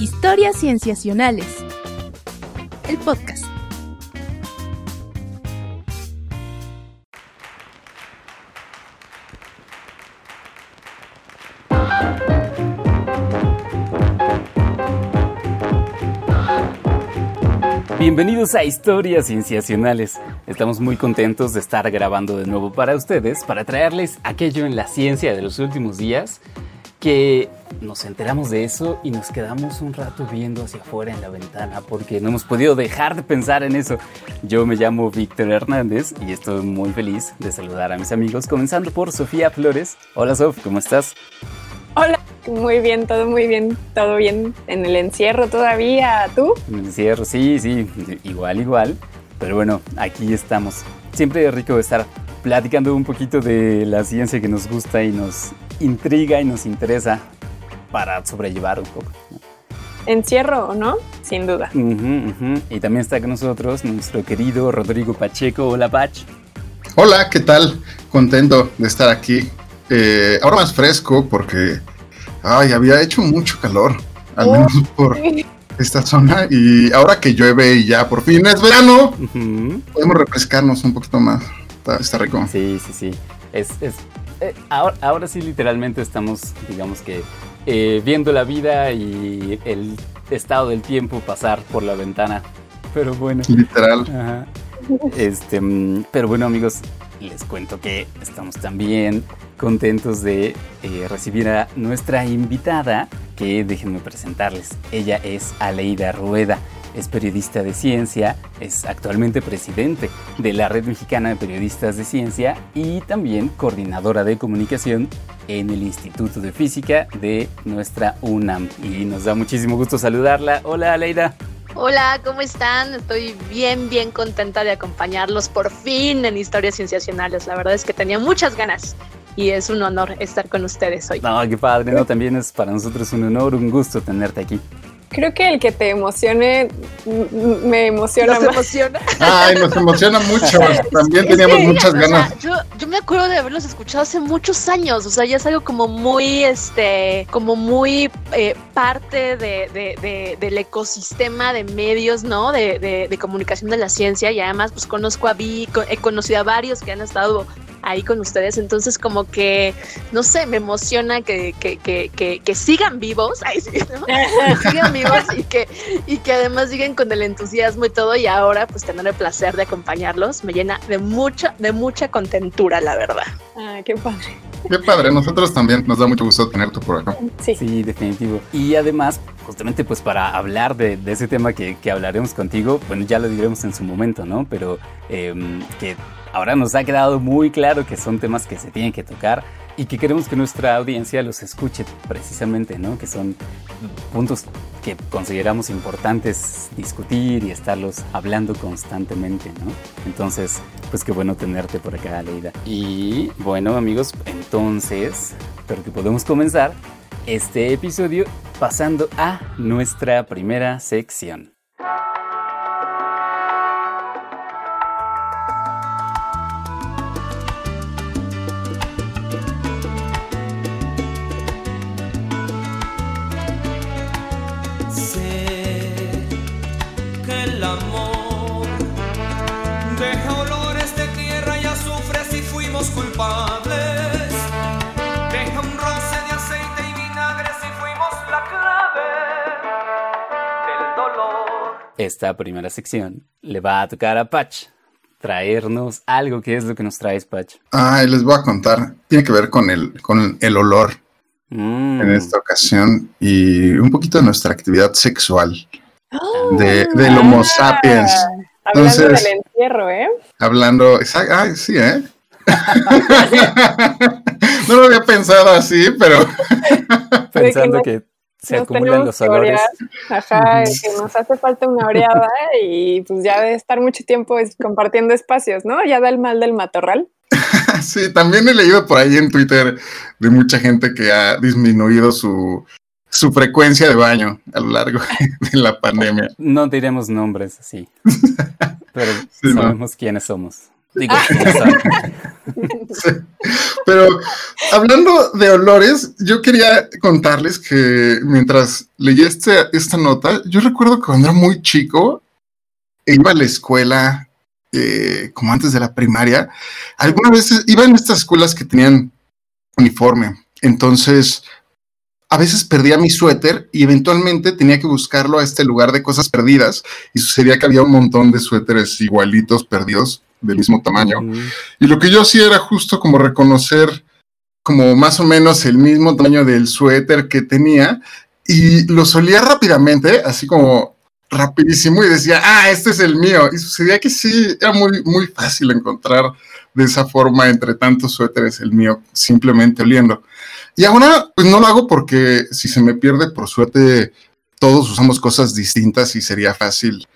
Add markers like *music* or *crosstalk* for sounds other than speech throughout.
Historias Cienciacionales. El podcast. Bienvenidos a Historias Cienciacionales. Estamos muy contentos de estar grabando de nuevo para ustedes, para traerles aquello en la ciencia de los últimos días, que nos enteramos de eso y nos quedamos un rato viendo hacia afuera en la ventana porque no hemos podido dejar de pensar en eso. Yo me llamo Víctor Hernández y estoy muy feliz de saludar a mis amigos, comenzando por Sofía Flores. Hola Sof, ¿cómo estás? Hola, muy bien, todo muy bien, todo bien en el encierro todavía. ¿Tú? En el encierro, sí, sí, igual, igual. Pero bueno, aquí estamos. Siempre es rico estar platicando un poquito de la ciencia que nos gusta y nos intriga y nos interesa para sobrellevar un poco. Encierro o no, sin duda. Y también está con nosotros nuestro querido Rodrigo Pacheco. Hola, Pach. Hola, ¿qué tal? Contento de estar aquí eh, ahora más fresco porque ay, había hecho mucho calor, al menos por esta zona. Y ahora que llueve y ya por fin es verano, podemos refrescarnos un poquito más. Está, rico. Sí, sí, sí. Es, es eh, ahora, ahora, sí, literalmente estamos, digamos que, eh, viendo la vida y el estado del tiempo pasar por la ventana. Pero bueno. Literal. Este, mm, pero bueno, amigos, les cuento que estamos también contentos de eh, recibir a nuestra invitada, que déjenme presentarles. Ella es Aleida Rueda, es periodista de ciencia, es actualmente presidente de la Red Mexicana de Periodistas de Ciencia y también coordinadora de comunicación en el Instituto de Física de nuestra UNAM. Y nos da muchísimo gusto saludarla. Hola Aleida. Hola, ¿cómo están? Estoy bien, bien contenta de acompañarlos por fin en Historias Cienciacionales. La verdad es que tenía muchas ganas y es un honor estar con ustedes hoy. No, qué padre, no, también es para nosotros un honor, un gusto tenerte aquí. Creo que el que te emocione me emociona. Nos emociona. Ay, nos emociona mucho. *laughs* También teníamos muchas ganas. yo, yo, me acuerdo de haberlos escuchado hace muchos años. O sea, ya es algo como muy, este, como muy eh, parte de, de, del ecosistema de medios, ¿no? De, de, comunicación de la ciencia. Y además, pues conozco a Vi, he conocido a varios que han estado ahí con ustedes. Entonces, como que, no sé, me emociona que, que, que, que, sigan vivos, Ay, sí, *laughs* sigan vivos y que, y que además siguen con el entusiasmo y todo. Y ahora, pues tener el placer de acompañarlos me llena de mucha, de mucha contentura, la verdad. Ah, qué padre. Qué padre, nosotros también nos da mucho gusto tenerte por acá. Sí. sí, definitivo. Y además, justamente pues para hablar de, de ese tema que, que, hablaremos contigo, bueno, ya lo diremos en su momento, ¿no? Pero eh, que Ahora nos ha quedado muy claro que son temas que se tienen que tocar y que queremos que nuestra audiencia los escuche precisamente, ¿no? Que son puntos que consideramos importantes discutir y estarlos hablando constantemente, ¿no? Entonces, pues qué bueno tenerte por acá, Leida. Y bueno, amigos, entonces, creo que podemos comenzar este episodio pasando a nuestra primera sección. Esta primera sección le va a tocar a Patch traernos algo. ¿Qué es lo que nos traes, Patch? Ay, les voy a contar. Tiene que ver con el, con el olor mm. en esta ocasión y un poquito de nuestra actividad sexual oh. de, del Homo sapiens. hablando del encierro, ¿eh? Hablando, ay, sí, ¿eh? *laughs* *laughs* no lo había pensado así, pero... Pensando que se acumulan los olores. ajá, que nos hace falta una oreada y pues ya de estar mucho tiempo compartiendo espacios, ¿no? Ya da el mal del matorral. *laughs* sí, también he leído por ahí en Twitter de mucha gente que ha disminuido su, su frecuencia de baño a lo largo *laughs* de la pandemia. No diremos nombres, sí. *laughs* Pero sabemos quiénes somos. Digo, Pero hablando de olores, yo quería contarles que mientras leía este, esta nota, yo recuerdo que cuando era muy chico, iba a la escuela, eh, como antes de la primaria, algunas veces iba en estas escuelas que tenían uniforme. Entonces, a veces perdía mi suéter y eventualmente tenía que buscarlo a este lugar de cosas perdidas y sucedía que había un montón de suéteres igualitos perdidos del mismo tamaño. Y lo que yo hacía era justo como reconocer como más o menos el mismo tamaño del suéter que tenía y lo solía rápidamente, así como rapidísimo y decía, ah, este es el mío. Y sucedía que sí, era muy, muy fácil encontrar de esa forma entre tantos suéteres el mío, simplemente oliendo. Y ahora, pues no lo hago porque si se me pierde, por suerte, todos usamos cosas distintas y sería fácil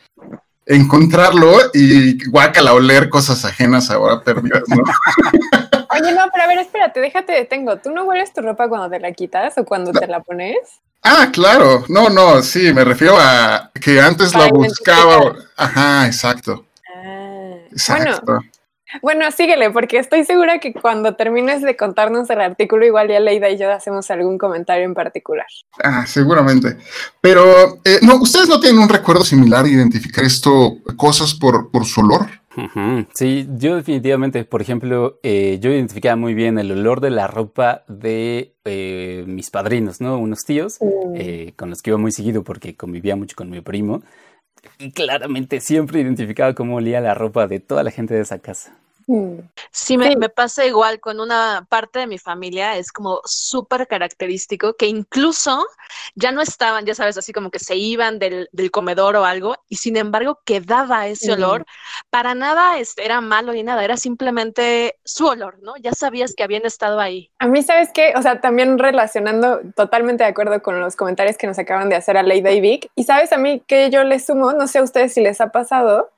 encontrarlo y guácala oler cosas ajenas ahora perdidas, ¿no? *laughs* Oye, no, pero a ver, espérate, déjate detengo. ¿Tú no hueles tu ropa cuando te la quitas o cuando te la pones? Ah, claro. No, no, sí, me refiero a que antes la buscaba. Ajá, exacto. Ah, exacto. Bueno, síguele, porque estoy segura que cuando termines de contarnos el artículo, igual ya Leida y yo hacemos algún comentario en particular. Ah, seguramente. Pero, eh, no, ¿ustedes no tienen un recuerdo similar de identificar esto, cosas por, por su olor? Sí, yo definitivamente, por ejemplo, eh, yo identificaba muy bien el olor de la ropa de eh, mis padrinos, ¿no? Unos tíos mm. con los que iba muy seguido porque convivía mucho con mi primo. Y claramente siempre identificaba cómo olía la ropa de toda la gente de esa casa. Mm. Sí, me, pasa igual con una parte de mi familia, es como súper característico que incluso ya no estaban, ya sabes, así como que se iban del, comedor o algo, y sin embargo quedaba ese olor. Para nada este, era malo ni nada, era simplemente su olor, ¿no? Ya sabías que habían estado ahí. A mí, ¿sabes qué? O sea, también relacionando, totalmente de acuerdo con los comentarios que nos acaban de hacer a Leida y Vic, y sabes a mí que yo les sumo, no sé a ustedes si les ha pasado,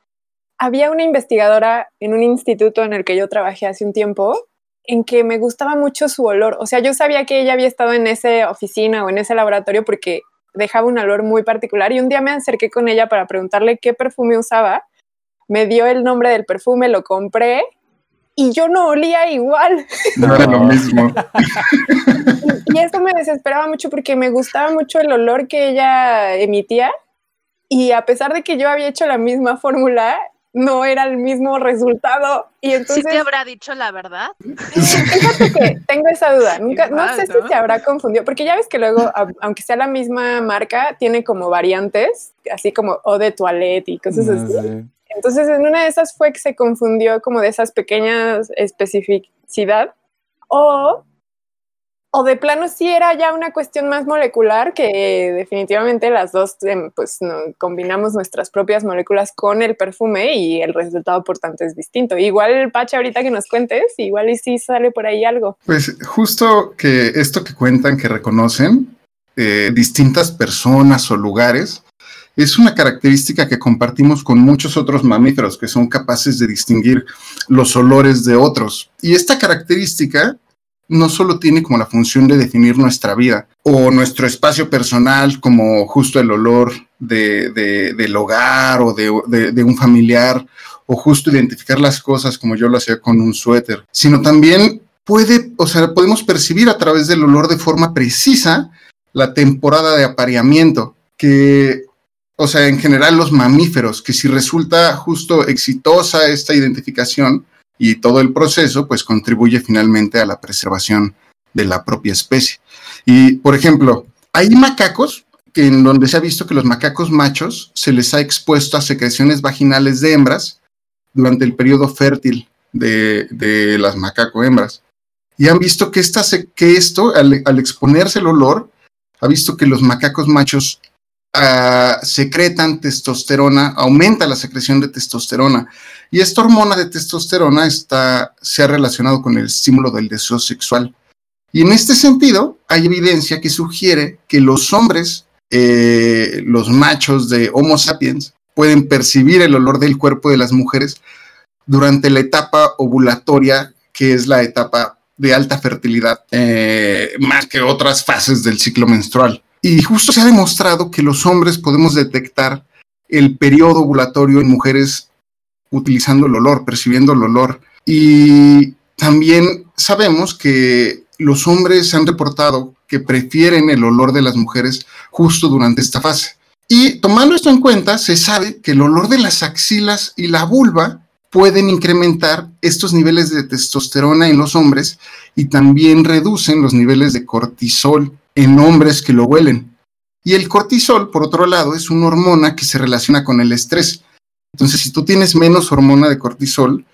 había una investigadora en un instituto en el que yo trabajé hace un tiempo en que me gustaba mucho su olor. O sea, yo sabía que ella había estado en esa oficina o en ese laboratorio porque dejaba un olor muy particular y un día me acerqué con ella para preguntarle qué perfume usaba. Me dio el nombre del perfume, lo compré y yo no olía igual. No era lo mismo. y, y eso me desesperaba mucho porque me gustaba mucho el olor que ella emitía y a pesar de que yo había hecho la misma fórmula, no era el mismo resultado. Y entonces, ¿Sí te habrá dicho la verdad? Fíjate que tengo esa duda. Nunca, no sé si se habrá confundido, porque ya ves que luego, aunque sea la misma marca, tiene como variantes, así como o de toilette y cosas así. Entonces, en una de esas fue que se confundió como de esas pequeñas especificidad. O o de plano sí era ya una cuestión más molecular que definitivamente las dos em, pues combinamos nuestras propias moléculas con el perfume y el resultado por tanto es distinto. Igual el Pache ahorita que nos cuentes, igual y sí sale por ahí algo. Pues justo que esto que cuentan que reconocen eh, distintas personas o lugares es una característica que compartimos con muchos otros mamíferos que son capaces de distinguir los olores de otros. Y esta característica no solo tiene como la función de definir nuestra vida o nuestro espacio personal como justo el olor de, del hogar o de, de, un familiar o justo identificar las cosas como yo lo hacía con un suéter, sino también puede, o sea, podemos percibir a través del olor de forma precisa la temporada de apareamiento que o sea, en general los mamíferos, que si resulta justo exitosa esta identificación, y todo el proceso pues contribuye finalmente a la preservación de la propia especie. Y, por ejemplo, hay macacos en donde se ha visto que los macacos machos se les ha expuesto a secreciones vaginales de hembras durante el periodo fértil de, las macaco hembras. Y han visto que, esta, que esto, al, al exponerse el olor, ha visto que los macacos machos Ah, secretan testosterona, aumenta la secreción de testosterona. Y esta hormona de testosterona está, se ha relacionado con el estímulo del deseo sexual. Y en este sentido, hay evidencia que sugiere que los hombres, eh, los machos de Homo sapiens, pueden percibir el olor del cuerpo de las mujeres durante la etapa ovulatoria, que es la etapa de alta fertilidad, eh, más que otras fases del ciclo menstrual. Y justo se ha demostrado que los hombres podemos detectar el periodo ovulatorio en mujeres utilizando el olor, percibiendo el olor. Y también sabemos que los hombres han reportado que prefieren el olor de las mujeres justo durante esta fase. Y tomando esto en cuenta, se sabe que el olor de las axilas y la vulva pueden incrementar estos niveles de testosterona en los hombres y también reducen los niveles de cortisol en hombres que lo huelen. Y el cortisol, por otro lado, es una hormona que se relaciona con el estrés. Entonces, si tú tienes menos hormona de cortisol,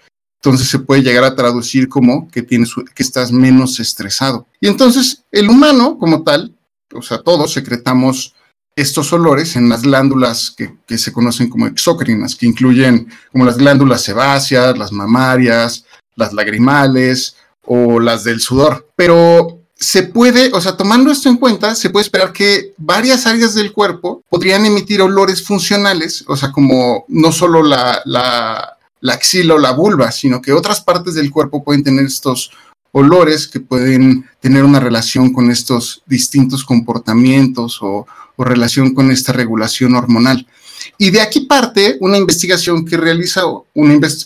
entonces se puede llegar a traducir como que, tienes, que estás menos estresado. Y entonces el humano como tal, o sea, todos secretamos estos olores en las glándulas que, que, se conocen como exócrinas, que incluyen como las glándulas sebáceas, las mamarias, las lagrimales o las del sudor. Pero se puede, o sea, tomando esto en cuenta, se puede esperar que varias áreas del cuerpo podrían emitir olores funcionales, o sea, como no solo la, la, la axila o la vulva, sino que otras partes del cuerpo pueden tener estos olores que pueden tener una relación con estos distintos comportamientos o, o relación con esta regulación hormonal. Y de aquí parte una investigación que realiza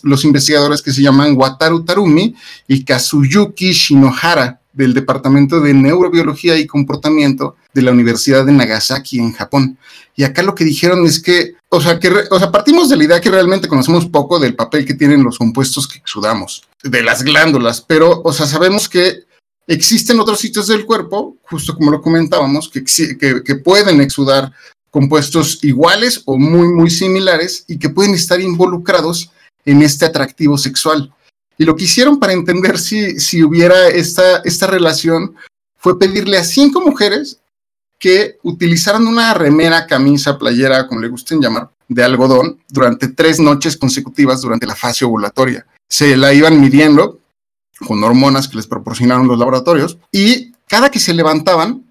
los investigadores que se llaman Wataru Tarumi y Kazuyuki Shinohara del Departamento de Neurobiología y Comportamiento de la Universidad de Nagasaki en Japón. Y acá lo que dijeron es que, o sea, que, o sea, partimos de la idea que realmente conocemos poco del papel que tienen los compuestos que exudamos, de las glándulas, pero, o sea, sabemos que existen otros sitios del cuerpo, justo como lo comentábamos, que, que, que pueden exudar compuestos iguales o muy, muy similares y que pueden estar involucrados en este atractivo sexual. Y lo que hicieron para entender si, si hubiera esta, esta relación fue pedirle a cinco mujeres que utilizaran una remera, camisa, playera, como le gusten llamar, de algodón durante tres noches consecutivas durante la fase ovulatoria. Se la iban midiendo con hormonas que les proporcionaron los laboratorios y cada que se levantaban,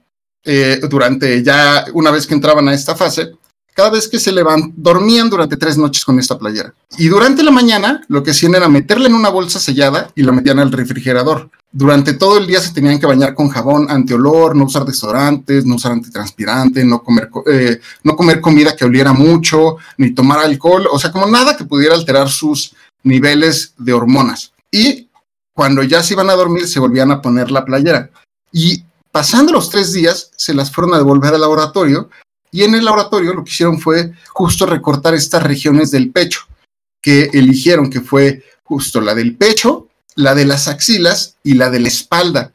eh, durante ya una vez que entraban a esta fase, cada vez que se levantan, dormían durante tres noches con esta playera. Y durante la mañana lo que hacían era meterla en una bolsa sellada y la metían al refrigerador. Durante todo el día se tenían que bañar con jabón antiolor, no usar desodorantes, no usar antitranspirante, no comer, eh, no comer comida que oliera mucho, ni tomar alcohol, o sea, como nada que pudiera alterar sus niveles de hormonas. Y cuando ya se iban a dormir, se volvían a poner la playera. Y pasando los tres días, se las fueron a devolver al laboratorio y en el laboratorio lo que hicieron fue justo recortar estas regiones del pecho, que eligieron que fue justo la del pecho, la de las axilas y la de la espalda.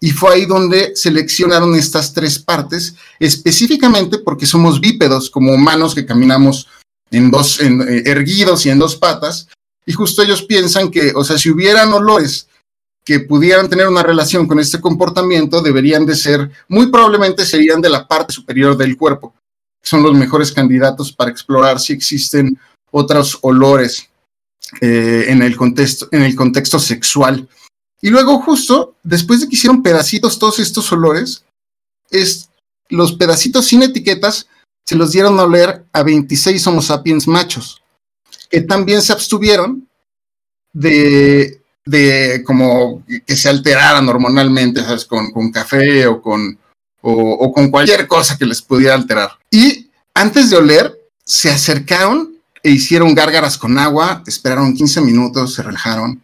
Y fue ahí donde seleccionaron estas tres partes, específicamente porque somos bípedos, como humanos que caminamos en dos, en, eh, erguidos y en dos patas. Y justo ellos piensan que, o sea, si hubieran olores que pudieran tener una relación con este comportamiento deberían de ser, muy probablemente serían de la parte superior del cuerpo. Son los mejores candidatos para explorar si existen otros olores eh, en, el contexto, en el contexto sexual. Y luego justo, después de que hicieron pedacitos todos estos olores, es, los pedacitos sin etiquetas se los dieron a oler a 26 Homo sapiens machos, que también se abstuvieron de de como que se alteraran hormonalmente, ¿sabes? Con, con café o con, o, con cualquier cosa que les pudiera alterar. Y antes de oler, se acercaron e hicieron gárgaras con agua, esperaron 15 minutos, se relajaron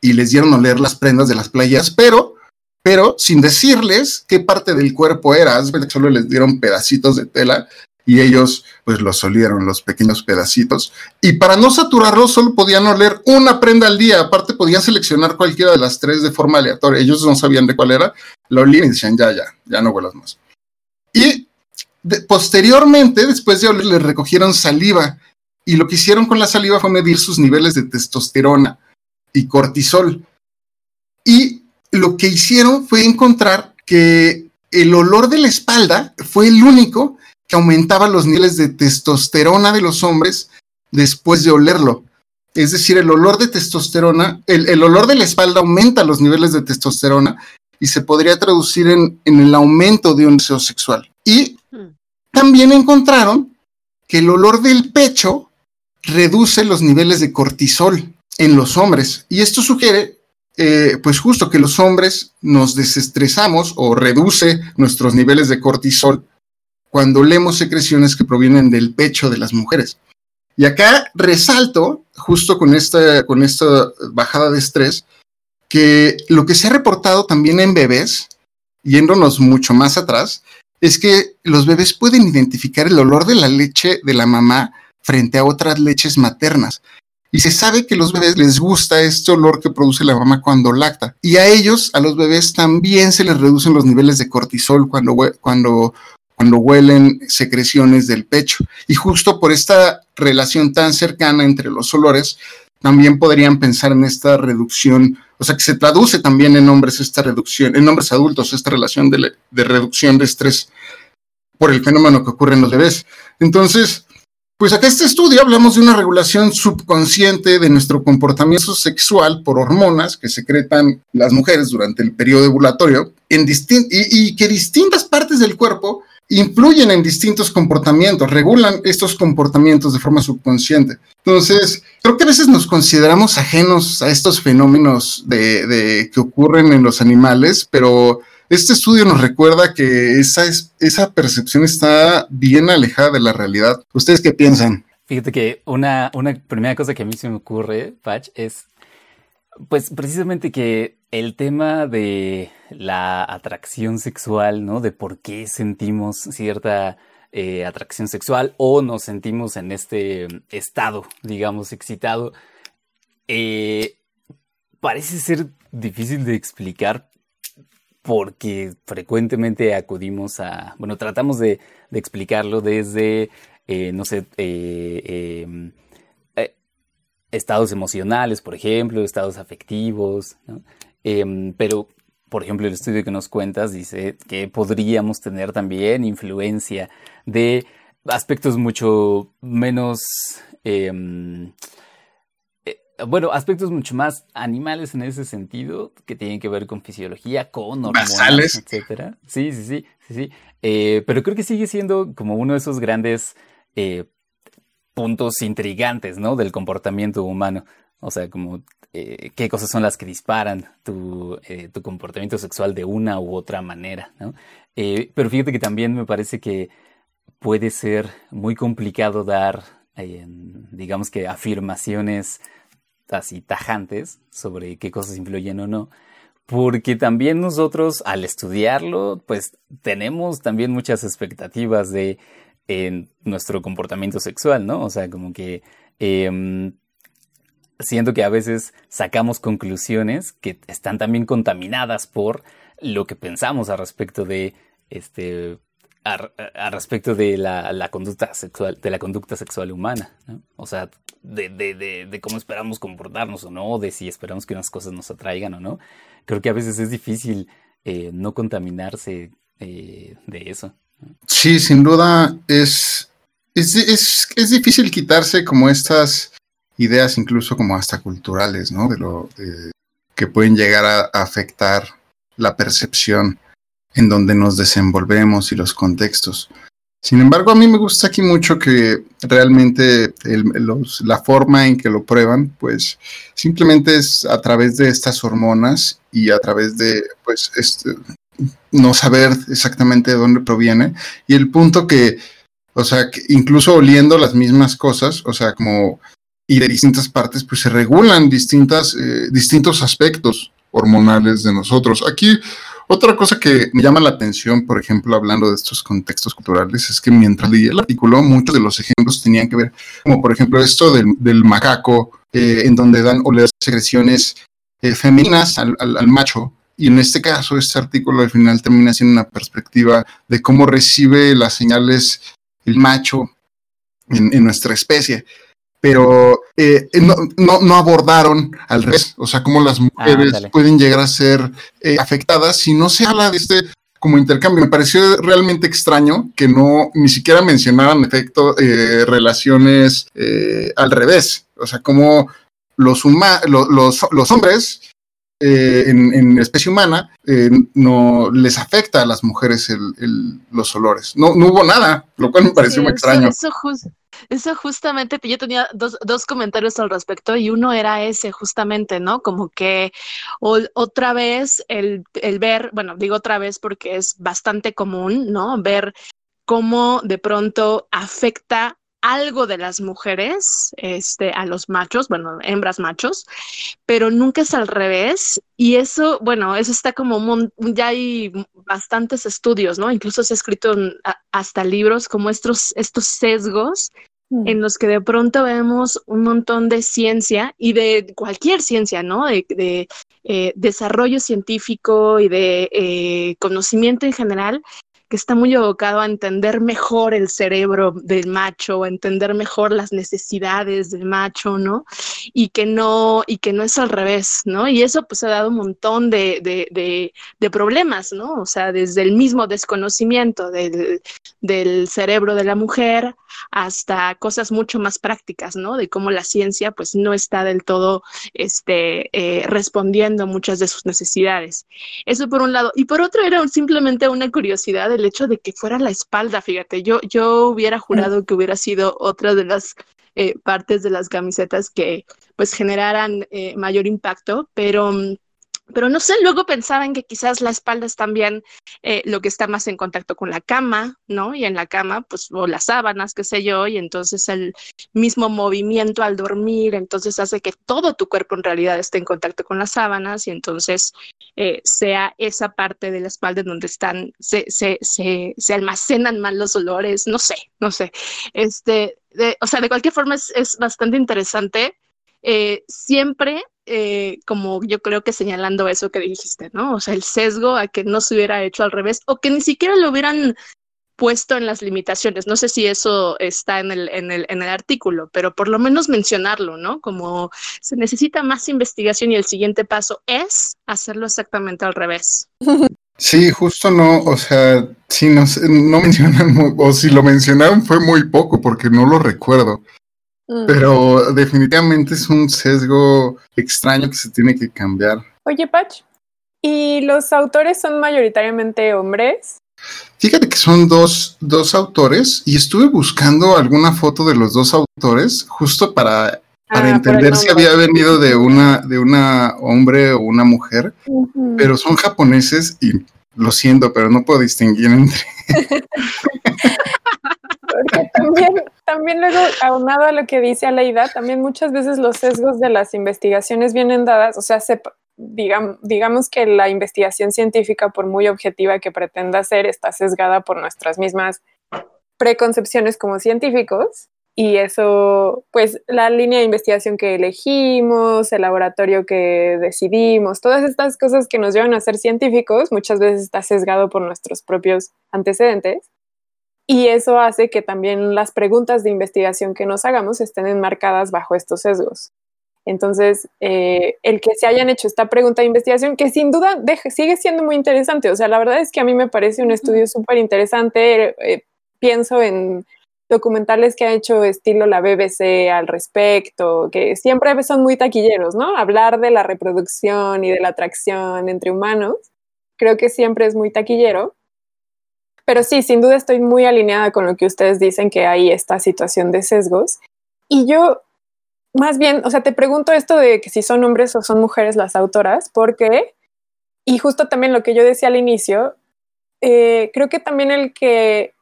y les dieron a oler las prendas de las playas, pero, pero sin decirles qué parte del cuerpo era, solo les dieron pedacitos de tela y ellos pues los olieron los pequeños pedacitos. Y para no saturarlos solo podían oler una prenda al día, aparte podían seleccionar cualquiera de las tres de forma aleatoria, ellos no sabían de cuál era, la olían y decían ya, ya, ya no huelas más. Y posteriormente, después de oler, les recogieron saliva. Y lo que hicieron con la saliva fue medir sus niveles de testosterona y cortisol. Y lo que hicieron fue encontrar que el olor de la espalda fue el único que aumentaba los niveles de testosterona de los hombres después de olerlo. Es decir, el olor de testosterona, el, olor de la espalda aumenta los niveles de testosterona y se podría traducir en, en el aumento de un deseo sexual. Y hmm. también encontraron que el olor del pecho reduce los niveles de cortisol en los hombres. Y esto sugiere, eh, pues justo que los hombres nos desestresamos o reduce nuestros niveles de cortisol cuando leemos secreciones que provienen del pecho de las mujeres. Y acá resalto justo con esta, con esta bajada de estrés, que lo que se ha reportado también en bebés, yéndonos mucho más atrás, es que los bebés pueden identificar el olor de la leche de la mamá frente a otras leches maternas. Y se sabe que a los bebés les gusta este olor que produce la mamá cuando lacta. Y a ellos, a los bebés, también se les reducen los niveles de cortisol cuando, cuando, cuando huelen secreciones del pecho. Y justo por esta relación tan cercana entre los olores, también podrían pensar en esta reducción, o sea, que se traduce también en hombres esta reducción, en hombres adultos, esta relación de, reducción de estrés por el fenómeno que ocurre en los bebés. Entonces, pues acá este estudio hablamos de una regulación subconsciente de nuestro comportamiento sexual por hormonas que secretan las mujeres durante el periodo ovulatorio en y, y que distintas partes del cuerpo influyen en distintos comportamientos, regulan estos comportamientos de forma subconsciente. Entonces, creo que a veces nos consideramos ajenos a estos fenómenos de, que ocurren en los animales, pero este estudio nos recuerda que esa, esa percepción está bien alejada de la realidad. ¿Ustedes qué piensan? Fíjate que una, una primera cosa que a mí se me ocurre, Patch, es pues precisamente que el tema de la atracción sexual, ¿no? De por qué sentimos cierta eh, atracción sexual o nos sentimos en este estado, digamos, excitado, eh, parece ser difícil de explicar porque frecuentemente acudimos a, bueno, tratamos de, explicarlo desde, eh, no sé, estados emocionales, por ejemplo, estados afectivos, em, pero, por ejemplo, el estudio que nos cuentas dice que podríamos tener también influencia de aspectos mucho menos em, bueno, aspectos mucho más animales en ese sentido, que tienen que ver con fisiología, con hormonas, etcétera. Sí, sí, sí, sí, sí. Eh, pero creo que sigue siendo como uno de esos grandes eh, puntos intrigantes, ¿no? Del comportamiento humano. O sea, como eh, qué cosas son las que disparan tu, tu, comportamiento sexual de una u otra manera, ¿no? pero fíjate que también me parece que puede ser muy complicado dar, digamos que, afirmaciones así tajantes sobre qué cosas influyen o no, porque también nosotros al estudiarlo, pues tenemos también muchas expectativas de nuestro comportamiento sexual, ¿no? O sea, como que eh, siento que a veces sacamos conclusiones que están también contaminadas por lo que pensamos al respecto de este a, respecto de la, conducta sexual, de la conducta sexual humana, O sea, de, cómo esperamos comportarnos o no, de si esperamos que unas cosas nos atraigan o no. Creo que a veces es difícil eh, no contaminarse eh, de eso. Sí, sin duda es, es, es, difícil quitarse como estas ideas, incluso como hasta culturales, ¿no? De lo que pueden llegar a afectar la percepción en donde nos desenvolvemos y los contextos. Sin embargo, a mí me gusta aquí mucho que realmente la forma en que lo prueban, pues simplemente es a través de estas hormonas y a través de, pues, este, no saber exactamente de dónde proviene. Y el punto que, o sea, que incluso oliendo las mismas cosas, o sea, como, y de distintas partes, pues se regulan distintas, eh, distintos aspectos hormonales de nosotros. Aquí otra cosa que me llama la atención, por ejemplo, hablando de estos contextos culturales, es que mientras leí el artículo, muchos de los ejemplos tenían que ver, como por ejemplo esto del, macaco, eh, en donde dan o las secreciones eh, femeninas al, macho, y en este caso, este artículo al final termina siendo una perspectiva de cómo recibe las señales el macho en nuestra especie pero eh, no, no, abordaron al revés, o sea, cómo las mujeres pueden llegar a ser eh, afectadas si no se habla de este como intercambio. Me pareció realmente extraño que no ni siquiera mencionaran efecto eh, relaciones al revés, o sea, los, los, los hombres en, en, especie humana no les afecta a las mujeres el, los olores. No, no hubo nada, lo cual me pareció muy extraño. Eso, eso justamente, yo tenía dos, dos, comentarios al respecto y uno era ese justamente, ¿no? Como que otra vez el, el ver, bueno, digo otra vez porque es bastante común, ¿no? Ver cómo de pronto afecta algo de las mujeres este, a los machos, bueno, hembras machos, pero nunca es al revés. Y eso, bueno, eso está como, ya hay bastantes estudios, ¿no? Incluso se ha escrito hasta libros como estos, estos sesgos mm. en los que de pronto vemos un montón de ciencia y de cualquier ciencia, ¿no? De, eh, desarrollo científico y de eh, conocimiento en general que está muy evocado a entender mejor el cerebro del macho, a entender mejor las necesidades del macho, ¿no? Y que no, y que no es al revés, ¿no? Y eso pues ha dado un montón de, de, de, problemas, ¿no? O sea, desde el mismo desconocimiento del, del, cerebro de la mujer hasta cosas mucho más prácticas, ¿no? De cómo la ciencia pues no está del todo este, eh, respondiendo a muchas de sus necesidades. Eso por un lado. Y por otro era simplemente una curiosidad del hecho de que fuera la espalda, fíjate, yo, yo hubiera jurado que hubiera sido otra de las eh, partes de las camisetas que pues generaran eh, mayor impacto, pero mm, pero no sé, luego pensaba en que quizás la espalda es también eh, lo que está más en contacto con la cama, ¿no? Y en la cama, pues, o las sábanas, qué sé yo, y entonces el mismo movimiento al dormir, entonces hace que todo tu cuerpo en realidad esté en contacto con las sábanas y entonces eh, sea esa parte de la espalda en donde están, se, se, se, se almacenan mal los olores, no sé, no sé. Este, o sea, de cualquier forma es, es bastante interesante. Eh, siempre eh, como yo creo que señalando eso que dijiste, ¿no? O sea, el sesgo a que no se hubiera hecho al revés o que ni siquiera lo hubieran puesto en las limitaciones. No sé si eso está en el, en el, en el artículo, pero por lo menos mencionarlo, ¿no? Como se necesita más investigación y el siguiente paso es hacerlo exactamente al revés. Sí, justo no, o sea, si no, no mencionan, o si lo mencionaron fue muy poco porque no lo recuerdo. Mm. Pero definitivamente es un sesgo extraño que se tiene que cambiar. Oye, Pach, ¿y los autores son mayoritariamente hombres? Fíjate que son dos, dos autores y estuve buscando alguna foto de los dos autores justo para, para ah, entender si había venido de una, de una hombre o una mujer, pero son japoneses y lo siento, pero no puedo distinguir entre. *laughs* *laughs* También, también luego, aunado a lo que dice Aleida, también muchas veces los sesgos de las investigaciones vienen dadas, o sea, digamos, digamos que la investigación científica, por muy objetiva que pretenda ser, está sesgada por nuestras mismas preconcepciones como científicos. Y eso, pues la línea de investigación que elegimos, el laboratorio que decidimos, todas estas cosas que nos llevan a ser científicos, muchas veces está sesgado por nuestros propios antecedentes. Y eso hace que también las preguntas de investigación que nos hagamos estén enmarcadas bajo estos sesgos. Entonces, eh, el que se hayan hecho esta pregunta de investigación, que sin duda sigue siendo muy interesante, o sea, la verdad es que a mí me parece un estudio súper interesante, eh, pienso en documentales que ha hecho estilo la BBC al respecto, que siempre son muy taquilleros, ¿no? Hablar de la reproducción y de la atracción entre humanos, creo que siempre es muy taquillero, pero sí, sin duda estoy muy alineada con lo que ustedes dicen, que hay esta situación de sesgos. Y yo, más bien, o sea, te pregunto esto de que si son hombres o son mujeres las autoras, porque, y justo también lo que yo decía al inicio, eh, creo que también el que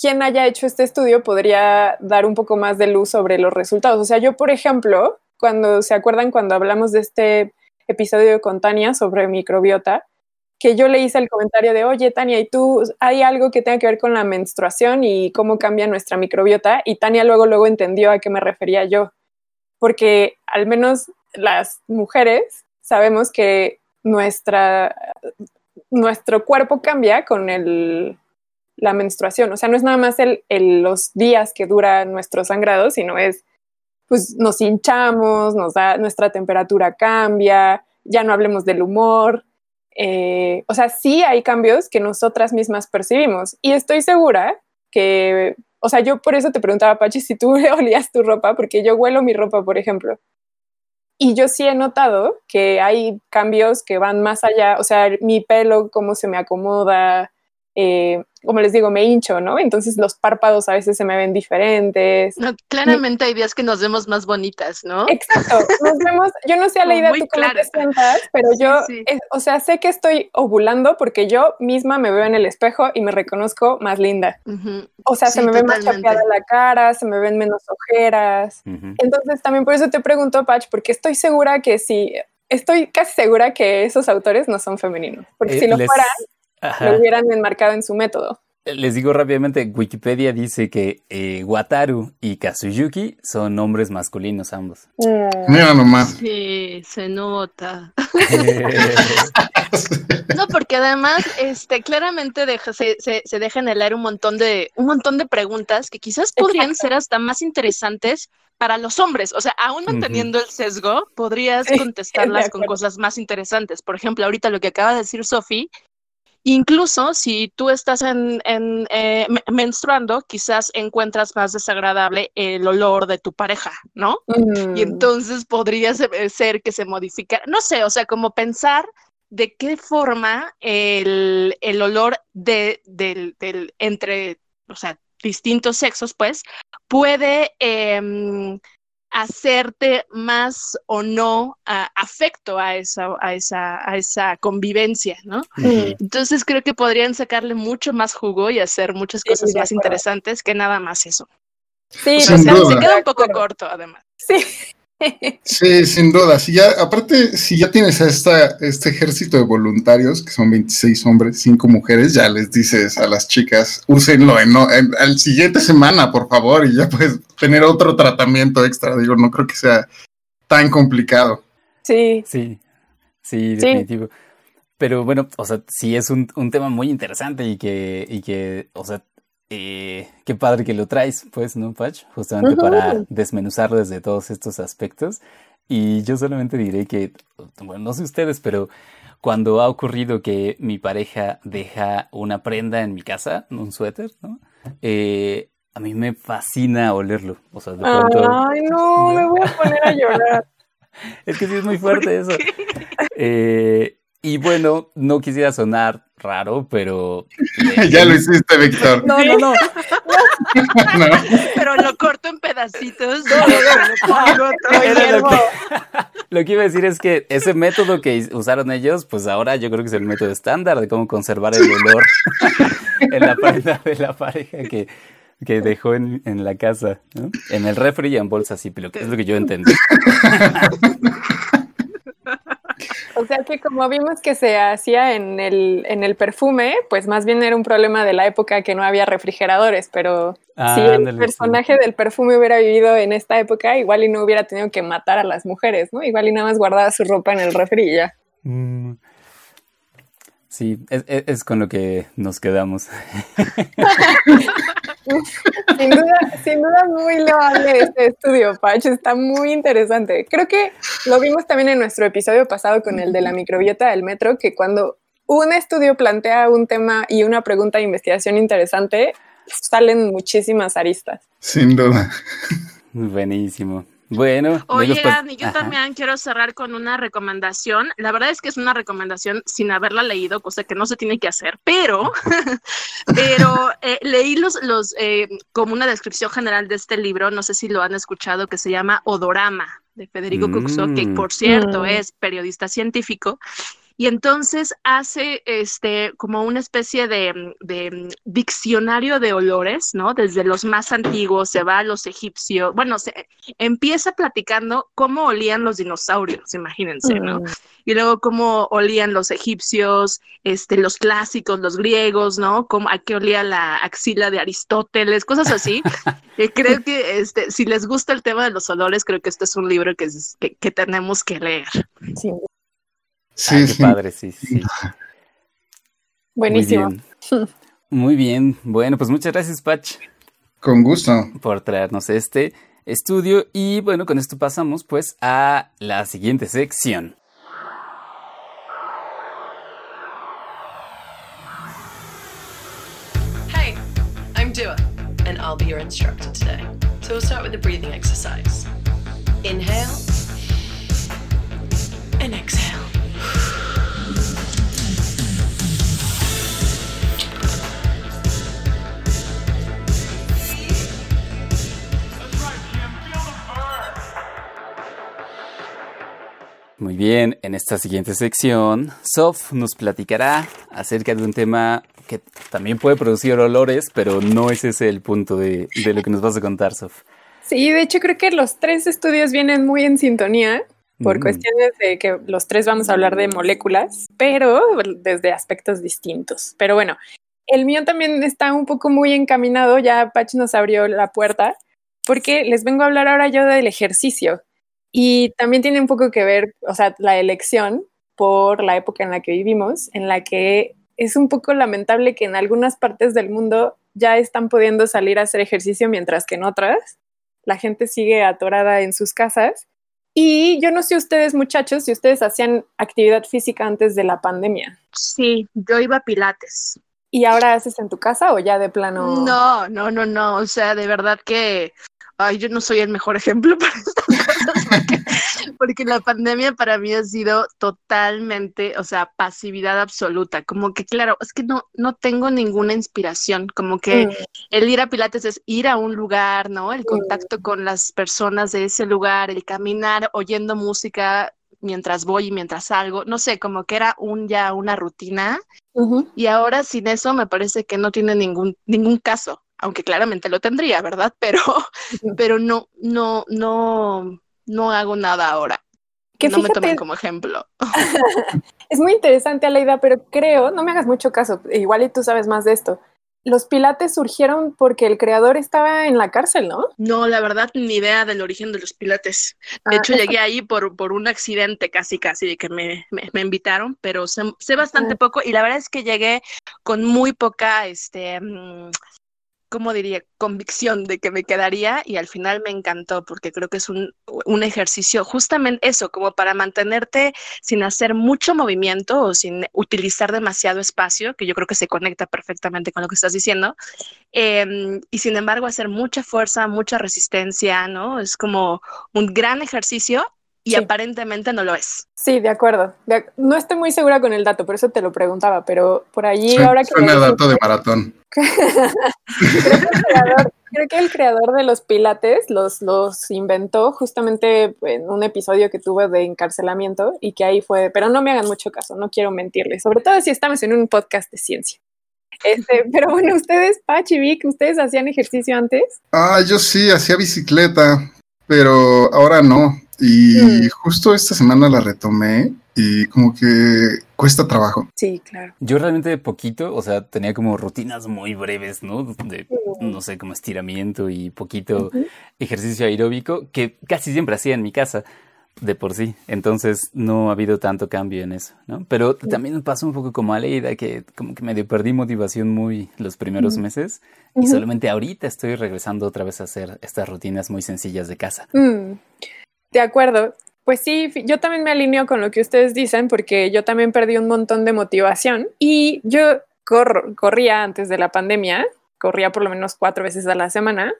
quien haya hecho este estudio podría dar un poco más de luz sobre los resultados. O sea, yo, por ejemplo, cuando se acuerdan cuando hablamos de este episodio con Tania sobre microbiota, que yo le hice el comentario de, oye, Tania, ¿y tú hay algo que tenga que ver con la menstruación y cómo cambia nuestra microbiota? Y Tania luego, luego entendió a qué me refería yo, porque al menos las mujeres sabemos que nuestra, nuestro cuerpo cambia con el, la menstruación. O sea, no es nada más el, los días que dura nuestro sangrado, sino es, pues nos hinchamos, nos da, nuestra temperatura cambia, ya no hablemos del humor, eh, o sea, sí hay cambios que nosotras mismas percibimos y estoy segura que, o sea, yo por eso te preguntaba, Pachi, si tú *laughs* olías tu ropa, porque yo huelo mi ropa, por ejemplo. Y yo sí he notado que hay cambios que van más allá, o sea, mi pelo, cómo se me acomoda, eh, como les digo, me hincho, ¿no? Entonces los párpados a veces se me ven diferentes. No, claramente hay días que nos vemos más bonitas, ¿no? Exacto, nos vemos, yo no sé, Aleida, tú cómo te sientas, pero yo, o sea, sé que estoy ovulando porque yo misma me veo en el espejo y me reconozco más linda. O sea, se me ve más chapeada la cara, se me ven menos ojeras. Entonces también por eso te pregunto, Patch, porque estoy segura que si, estoy casi segura que esos autores no son femeninos, porque eh, si lo fueran lo hubieran enmarcado en su método. Les digo rápidamente, Wikipedia dice que eh, Wataru y Kazuyuki son nombres masculinos ambos. Mm. Mira nomás. Sí, se nota. *laughs* no, porque además, este, claramente deja, se, se, se, deja en el aire un montón de, un montón de preguntas que quizás podrían ser hasta más interesantes para los hombres. O sea, aún manteniendo el sesgo, podrías contestarlas con cosas más interesantes. Por ejemplo, ahorita lo que acaba de decir Sophie Incluso si tú estás en, eh, menstruando, quizás encuentras más desagradable el olor de tu pareja, ¿no? Y mm. entonces podría ser que se modificara, no sé, o sea, como pensar de qué forma el, olor de, del, entre, o sea, distintos sexos, pues, puede em, hacerte más o no afecto a esa, a esa, a esa convivencia, ¿no? Entonces creo que podrían sacarle mucho más jugo y hacer muchas cosas más interesantes que nada más eso. Sí, se queda un poco corto además. Sí. Sí, sin duda. Si ya, aparte, si ya tienes a esta, este ejército de voluntarios, que son 26 hombres, 5 mujeres, ya les dices a las chicas, úsenlo en, en, en, siguiente semana, por favor, y ya puedes tener otro tratamiento extra. Digo, no creo que sea tan complicado. Sí. Sí, sí, definitivo. Pero bueno, o sea, sí es un, un tema muy interesante y que, y que, o sea, eh, qué padre que lo traes, pues, ¿no, Patch? Justamente para desmenuzarlo desde todos estos aspectos. Y yo solamente diré que, bueno, no sé ustedes, pero cuando ha ocurrido que mi pareja deja una prenda en mi casa, un suéter, ¿no? Eh, a mí me fascina olerlo. O sea, de pronto... Ay, no, me voy a poner a llorar. *laughs* es que sí es muy *laughs* fuerte eso. Eh, y bueno, no quisiera sonar raro, pero... *laughs* ya lo hiciste, Víctor. No, no, no. *laughs* Pero lo corto en pedacitos. *laughs* lo, que, iba a decir es que ese método que usaron ellos, pues ahora yo creo que es el método estándar de cómo conservar el olor en la prenda de la pareja que, que dejó en, en la casa, ¿no? En el refri y en bolsas, sí, pero es lo que yo entendí. O sea que como vimos que se hacía en el, en el perfume, pues más bien era un problema de la época que no había refrigeradores, pero si el personaje del perfume hubiera vivido en esta época, igual y no hubiera tenido que matar a las mujeres, ¿no? Igual y nada más guardaba su ropa en el refri y ya. Mm. Sí, es, con lo que nos quedamos. *laughs* *laughs* sin, duda, sin duda muy loable este estudio, Pach, está muy interesante. Creo que lo vimos también en nuestro episodio pasado con el de la microbiota del metro, que cuando un estudio plantea un tema y una pregunta de investigación interesante, salen muchísimas aristas. Sin duda. Buenísimo. Bueno, oye, y yo también quiero cerrar con una recomendación. La verdad es que es una recomendación sin haberla leído, cosa que no se tiene que hacer, pero, *laughs* pero eh, leí los, los eh, como una descripción general de este libro, no sé si lo han escuchado, que se llama Odorama de Federico mm. que por cierto mm. es periodista científico y entonces hace este como una especie de, diccionario de olores, ¿no? Desde los más antiguos, se va a los egipcios, bueno, se empieza platicando cómo olían los dinosaurios, imagínense, ¿no? Mm. Y luego cómo olían los egipcios, este, los clásicos, los griegos, ¿no? Cómo, a qué olía la axila de Aristóteles, cosas así. *laughs* creo que este, si les gusta el tema de los olores, creo que este es un libro que, que, que tenemos que leer. Sí, Sí, qué padre, sí, sí. *laughs* Buenísimo. Muy bien. Bueno, pues muchas gracias, Patch. Con gusto. Por traernos este estudio. Y bueno, con esto pasamos pues a la siguiente sección. Hey, I'm Dua, and I'll be your instructor today. So we'll start with the breathing exercise. Inhale and exhale. Muy bien, en esta siguiente sección, Sof nos platicará acerca de un tema que también puede producir olores, pero no ese es el punto de, de lo que nos vas a contar, Sof. Sí, de hecho creo que los tres estudios vienen muy en sintonía por mm. cuestiones de que los tres vamos a hablar de moléculas, pero desde aspectos distintos. Pero bueno, el mío también está un poco muy encaminado, ya Pach nos abrió la puerta, porque les vengo a hablar ahora yo del ejercicio. Y también tiene un poco que ver, o sea, la elección por la época en la que vivimos, en la que es un poco lamentable que en algunas partes del mundo ya están pudiendo salir a hacer ejercicio mientras que en otras la gente sigue atorada en sus casas. Y yo no sé ustedes muchachos si ustedes hacían actividad física antes de la pandemia. Sí, yo iba a Pilates. ¿Y ahora haces en tu casa o ya de plano? No, no, no, no. O sea, de verdad que ay, yo no soy el mejor *laughs* ejemplo para estas *laughs* porque, la pandemia para mí ha sido totalmente, o sea, pasividad absoluta. Como que, claro, es que no, no tengo ninguna inspiración. Como que mm. el ir a Pilates es ir a un lugar, ¿no? El contacto mm. con las personas de ese lugar, el caminar oyendo música mientras voy y mientras salgo. No sé, como que era un ya una rutina. Y ahora sin eso me parece que no tiene ningún, ningún caso aunque claramente lo tendría, ¿verdad? *laughs* Pero, pero no, no, no, no hago nada ahora. Que no me tomen como ejemplo. *laughs* es muy interesante, Aleida, pero creo, no me hagas mucho caso, igual y tú sabes más de esto. Los pilates surgieron porque el creador estaba en la cárcel, ¿no? No, la verdad, ni idea del origen de los pilates. De ah, hecho, llegué ahí por, por un accidente casi, casi, de que me, me, invitaron, pero sé, sé bastante ah. poco y la verdad es que llegué con muy poca, este, ¿cómo diría? Convicción de que me quedaría y al final me encantó porque creo que es un, un, ejercicio justamente eso, como para mantenerte sin hacer mucho movimiento o sin utilizar demasiado espacio, que yo creo que se conecta perfectamente con lo que estás diciendo, em, y sin embargo hacer mucha fuerza, mucha resistencia, ¿no? Es como un gran ejercicio y aparentemente no lo es. Sí, de acuerdo. no estoy muy segura con el dato, por eso te lo preguntaba, pero por allí ahora que... Suena dato de *laughs* maratón. creo, que el creador de los pilates los, los inventó justamente en un episodio que tuve de encarcelamiento y que ahí fue, pero no me hagan mucho caso, no quiero mentirles, sobre todo si estamos en un podcast de ciencia. Este, *laughs* pero bueno, ustedes, Pachi, Vic, ¿ustedes hacían ejercicio antes? Ah, yo sí, hacía bicicleta, pero ahora no. Y mm. justo esta semana la retomé y como que cuesta trabajo. Sí, claro. Yo realmente poquito, o sea, tenía como rutinas muy breves, ¿no? De, mm. no sé, como estiramiento y poquito ejercicio aeróbico que casi siempre hacía en mi casa de por sí. Entonces no ha habido tanto cambio en eso, ¿no? Pero también pasó un poco como a Leida, que como que medio perdí motivación muy los primeros meses y solamente ahorita estoy regresando otra vez a hacer estas rutinas muy sencillas de casa. De acuerdo. Pues sí, yo también me alineo con lo que ustedes dicen porque yo también perdí un montón de motivación y yo corría antes de la pandemia, corría por lo menos cuatro veces a la semana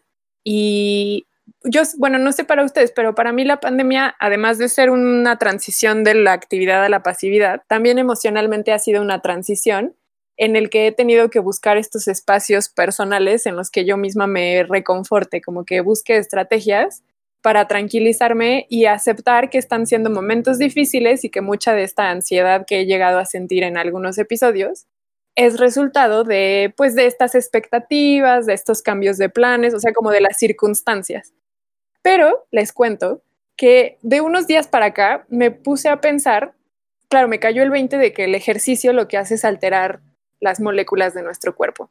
y yo, bueno, no sé para ustedes, pero para mí la pandemia, además de ser una transición de la actividad a la pasividad, también emocionalmente ha sido una transición en el que he tenido que buscar estos espacios personales en los que yo misma me reconforte, como que busque estrategias para tranquilizarme y aceptar que están siendo momentos difíciles y que mucha de esta ansiedad que he llegado a sentir en algunos episodios es resultado de pues de estas expectativas, de estos cambios de planes, o sea, como de las circunstancias. Pero les cuento que de unos días para acá me puse a pensar, claro, me cayó el 20 de que el ejercicio lo que hace es alterar las moléculas de nuestro cuerpo.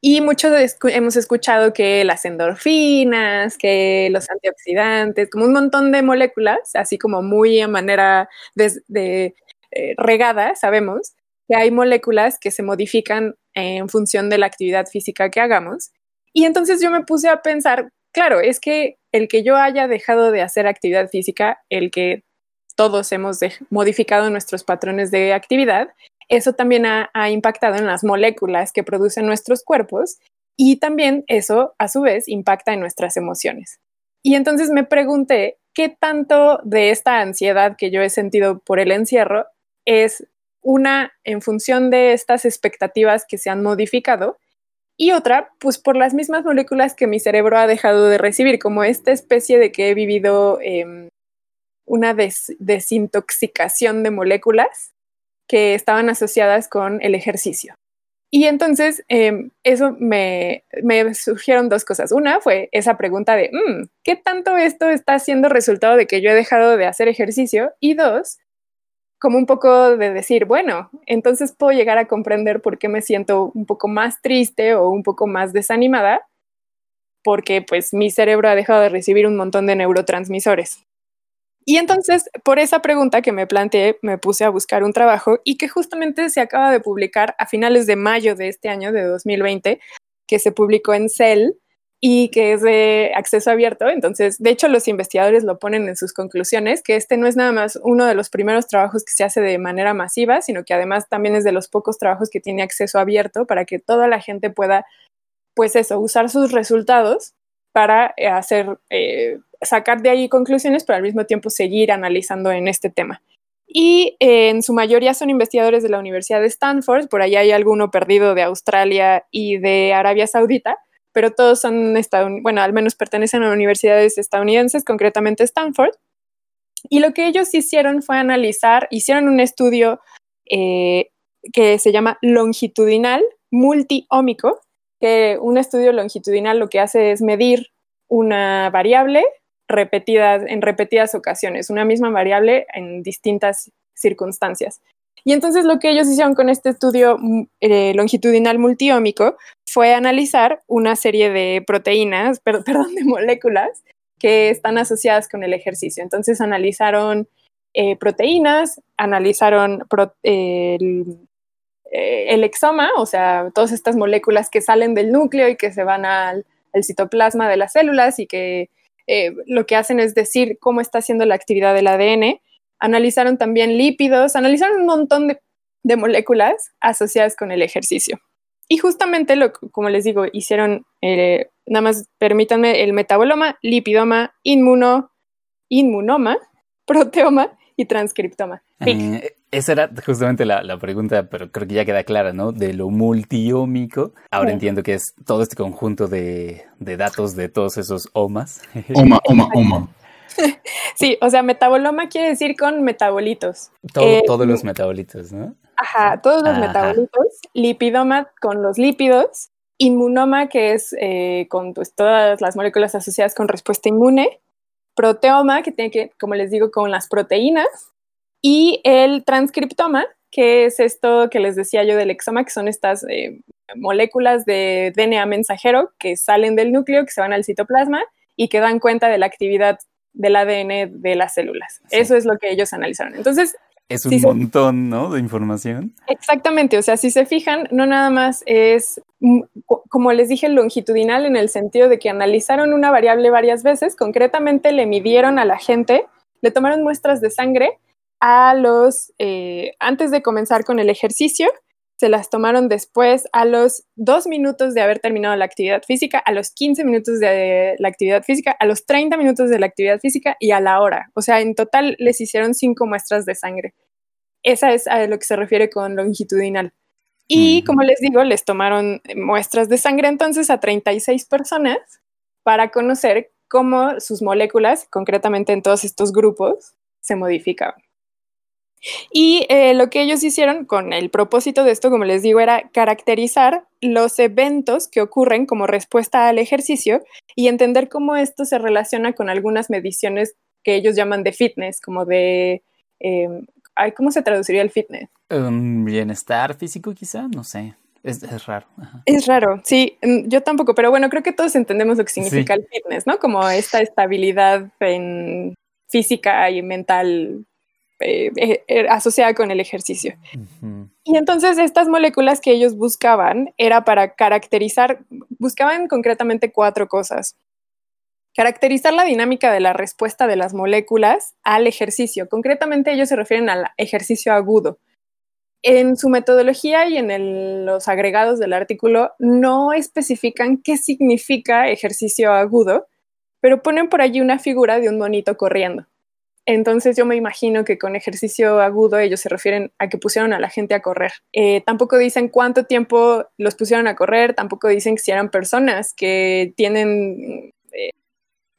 Y muchos hemos escuchado que las endorfinas, que los antioxidantes, como un montón de moléculas, así como muy a manera de, eh, regada, sabemos que hay moléculas que se modifican en función de la actividad física que hagamos. Y entonces yo me puse a pensar, claro, es que el que yo haya dejado de hacer actividad física, el que todos hemos modificado nuestros patrones de actividad, eso también ha, impactado en las moléculas que producen nuestros cuerpos y también eso a su vez impacta en nuestras emociones. Y entonces me pregunté qué tanto de esta ansiedad que yo he sentido por el encierro es una en función de estas expectativas que se han modificado y otra, pues por las mismas moléculas que mi cerebro ha dejado de recibir, como esta especie de que he vivido em, una desintoxicación de moléculas que estaban asociadas con el ejercicio. Y entonces em, eso me, me, surgieron dos cosas. Una fue esa pregunta de, mm, ¿qué tanto esto está siendo resultado de que yo he dejado de hacer ejercicio? Y dos, como un poco de decir, bueno, entonces puedo llegar a comprender por qué me siento un poco más triste o un poco más desanimada, porque pues mi cerebro ha dejado de recibir un montón de neurotransmisores. Y entonces, por esa pregunta que me planteé, me puse a buscar un trabajo y que justamente se acaba de publicar a finales de mayo de este año, de 2020, que se publicó en Cell y que es de acceso abierto. Entonces, de hecho, los investigadores lo ponen en sus conclusiones, que este no es nada más uno de los primeros trabajos que se hace de manera masiva, sino que además también es de los pocos trabajos que tiene acceso abierto para que toda la gente pueda, pues eso, usar sus resultados para eh, hacer eh, sacar de ahí conclusiones, pero al mismo tiempo seguir analizando en este tema. Y eh, en su mayoría son investigadores de la Universidad de Stanford, por ahí hay alguno perdido de Australia y de Arabia Saudita, pero todos son, bueno, al menos pertenecen a universidades estadounidenses, concretamente Stanford. Y lo que ellos hicieron fue analizar, hicieron un estudio eh, que se llama longitudinal multiómico, que un estudio longitudinal lo que hace es medir una variable repetidas, en repetidas ocasiones, una misma variable en distintas circunstancias. Y entonces lo que ellos hicieron con este estudio mm, eh, longitudinal multiómico fue analizar una serie de proteínas, *laughs* perdón, de moléculas que están asociadas con el ejercicio. Entonces analizaron eh, proteínas, analizaron el, exoma, o sea, todas estas moléculas que salen del núcleo y que se van al citoplasma de las células y que eh, lo que hacen es decir cómo está haciendo la actividad del ADN. Analizaron también lípidos, analizaron un montón de, moléculas asociadas con el ejercicio. Y justamente, lo, como les digo, hicieron, eh, nada más permítanme, el metaboloma, lipidoma, inmuno, inmunoma, *laughs* proteoma y transcriptoma. Eh, esa era justamente la, pregunta, pero creo que ya queda clara, ¿no? De lo multiómico. Ahora entiendo que es todo este conjunto de, datos de todos esos omas. *laughs* Oma, oma, oma. *laughs* Sí, o sea, metaboloma quiere decir con metabolitos. Eh, todos los metabolitos, ¿no? Ajá, todos los metabolitos. Lipidoma con los lípidos. Inmunoma, que es eh, con pues, todas las moléculas asociadas con respuesta inmune. Proteoma, que tiene que, como les digo, con las proteínas y el transcriptoma, que es esto que les decía yo del exoma, que son estas eh, moléculas de DNA mensajero que salen del núcleo, que se van al citoplasma y que dan cuenta de la actividad del ADN de las células. Eso es lo que ellos analizaron. Entonces, es un montón, ¿no? De información. Exactamente, o sea, si se fijan, no nada más es, mm, como les dije, longitudinal en el sentido de que analizaron una variable varias veces, concretamente le midieron a la gente, le tomaron muestras de sangre a los, eh, antes de comenzar con el ejercicio, se las tomaron después a los dos minutos de haber terminado la actividad física, a los 15 minutos de la actividad física, a los 30 minutos de la actividad física y a la hora. O sea, en total les hicieron cinco muestras de sangre. Esa es a lo que se refiere con longitudinal. Y como les digo, les tomaron muestras de sangre entonces a 36 personas para conocer cómo sus moléculas, concretamente en todos estos grupos, se modificaban. Y eh, lo que ellos hicieron con el propósito de esto, como les digo, era caracterizar los eventos que ocurren como respuesta al ejercicio y entender cómo esto se relaciona con algunas mediciones que ellos llaman de fitness, como de... Em, ¿Cómo se traduciría el fitness? Um, bienestar físico quizá, no sé. Es, raro. Es raro, sí, mm, yo tampoco, pero bueno, creo que todos entendemos lo que significa el fitness, ¿no? Como esta estabilidad en física y mental eh, eh, eh, asociada con el ejercicio. Y entonces estas moléculas que ellos buscaban era para caracterizar, buscaban concretamente cuatro cosas. Caracterizar la dinámica de la respuesta de las moléculas al ejercicio. Concretamente ellos se refieren al ejercicio agudo. En su metodología y en los agregados del artículo no especifican qué significa ejercicio agudo, pero ponen por allí una figura de un monito corriendo. Entonces yo me imagino que con ejercicio agudo ellos se refieren a que pusieron a la gente a correr. Eh, tampoco dicen cuánto tiempo los pusieron a correr, tampoco dicen si eran personas que tienen eh,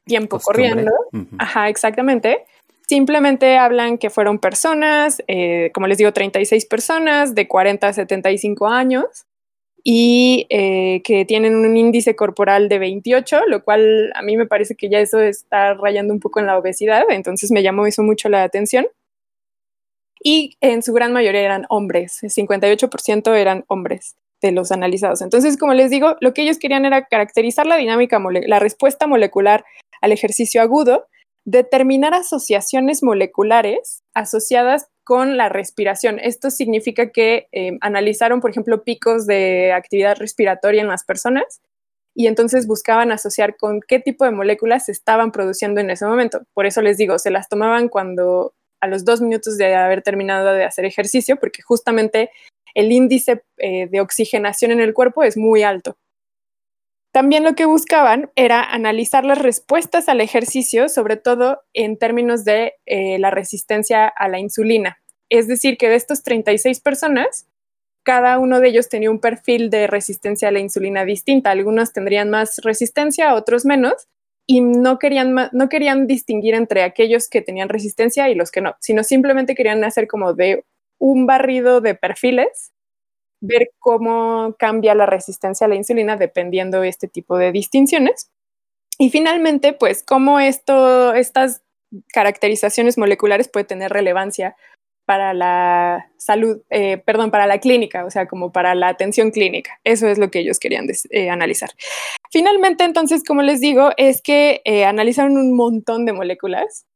tiempo corriendo. Ajá, exactamente. Simplemente hablan que fueron personas, eh, como les digo, 36 personas de 40 a 75 años y eh, que tienen un índice corporal de 28, lo cual a mí me parece que ya eso está rayando un poco en la obesidad, entonces me llamó mucho la atención. Y en su gran mayoría eran hombres, 58% eran hombres de los analizados. Entonces, como les digo, lo que ellos querían era caracterizar la dinámica, la respuesta molecular al ejercicio agudo, determinar asociaciones moleculares asociadas con la respiración. Esto significa que eh, analizaron, por ejemplo, picos de actividad respiratoria en las personas y entonces buscaban asociar con qué tipo de moléculas se estaban produciendo en ese momento. Por eso les digo, se las tomaban cuando a los dos minutos de haber terminado de hacer ejercicio, porque justamente el índice eh, de oxigenación en el cuerpo es muy alto. También lo que buscaban era analizar las respuestas al ejercicio, sobre todo en términos de eh, la resistencia a la insulina. Es decir, que de estos 36 personas, cada uno de ellos tenía un perfil de resistencia a la insulina distinta. Algunos tendrían más resistencia, otros menos, y no querían, no querían distinguir entre aquellos que tenían resistencia y los que no, sino simplemente querían hacer como de un barrido de perfiles ver cómo cambia la resistencia a la insulina dependiendo de este tipo de distinciones. Y finalmente, pues, cómo esto, estas caracterizaciones moleculares pueden tener relevancia para la salud, eh, perdón, para la clínica, o sea, como para la atención clínica. Eso es lo que ellos querían eh, analizar. Finalmente, entonces, como les digo, es que eh, analizaron un montón de moléculas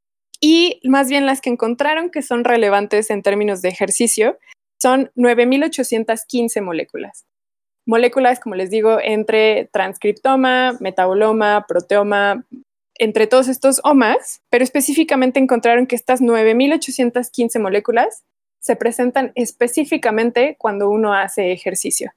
y más bien las que encontraron que son relevantes en términos de ejercicio son 9.815 moléculas. Moléculas, como les digo, entre transcriptoma, metaboloma, proteoma, entre todos estos omas, pero específicamente encontraron que estas 9.815 moléculas se presentan específicamente cuando uno hace ejercicio.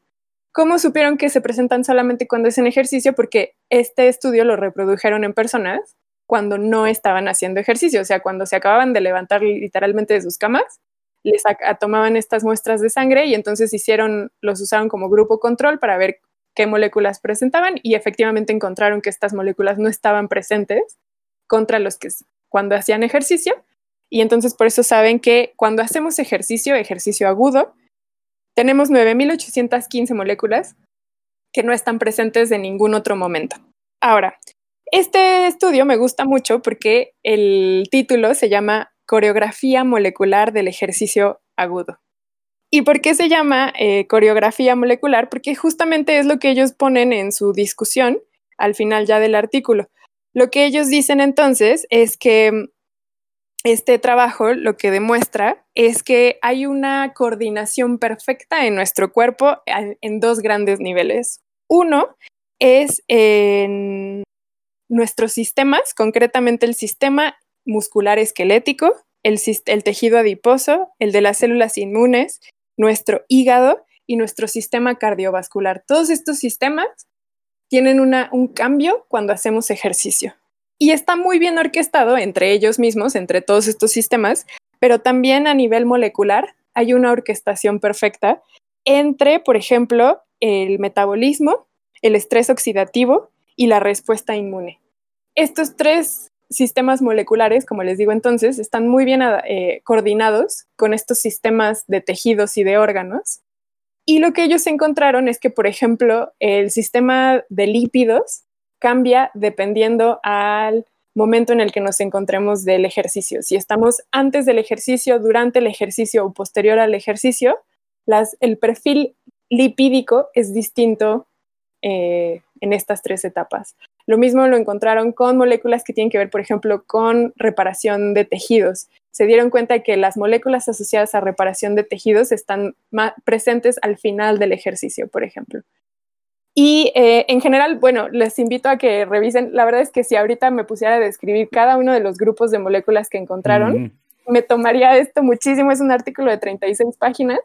¿Cómo supieron que se presentan solamente cuando hacen ejercicio? Porque este estudio lo reprodujeron en personas cuando no estaban haciendo ejercicio, o sea, cuando se acababan de levantar literalmente de sus camas les tomaban estas muestras de sangre y entonces hicieron, los usaron como grupo control para ver qué moléculas presentaban y efectivamente encontraron que estas moléculas no estaban presentes contra los que cuando hacían ejercicio y entonces por eso saben que cuando hacemos ejercicio, ejercicio agudo, tenemos 9.815 moléculas que no están presentes en ningún otro momento. Ahora, este estudio me gusta mucho porque el título se llama coreografía molecular del ejercicio agudo. ¿Y por qué se llama eh, coreografía molecular? Porque justamente es lo que ellos ponen en su discusión al final ya del artículo. Lo que ellos dicen entonces es que mm, este trabajo lo que demuestra es que hay una coordinación perfecta en nuestro cuerpo en dos grandes niveles. Uno es en nuestros sistemas, concretamente el sistema muscular esquelético, el, tejido adiposo, el de las células inmunes, nuestro hígado y nuestro sistema cardiovascular. Todos estos sistemas tienen un cambio cuando hacemos ejercicio. Y está muy bien orquestado entre ellos mismos, entre todos estos sistemas, pero también a nivel molecular hay una orquestación perfecta entre, por ejemplo, el metabolismo, el estrés oxidativo y la respuesta inmune. Estos tres sistemas moleculares, como les digo entonces, están muy bien eh, coordinados con estos sistemas de tejidos y de órganos. Y lo que ellos encontraron es que, por ejemplo, el sistema de lípidos cambia dependiendo al momento en el que nos encontremos del ejercicio. Si estamos antes del ejercicio, durante el ejercicio o posterior al ejercicio, el perfil lipídico es distinto eh, en estas tres etapas. Lo mismo lo encontraron con moléculas que tienen que ver, por ejemplo, con reparación de tejidos. Se dieron cuenta que las moléculas asociadas a reparación de tejidos están presentes al final del ejercicio, por ejemplo. Y eh, en general, bueno, les invito a que revisen. La verdad es que si ahorita me pusiera a describir cada uno de los grupos de moléculas que encontraron, me tomaría esto muchísimo. Es un artículo de 36 páginas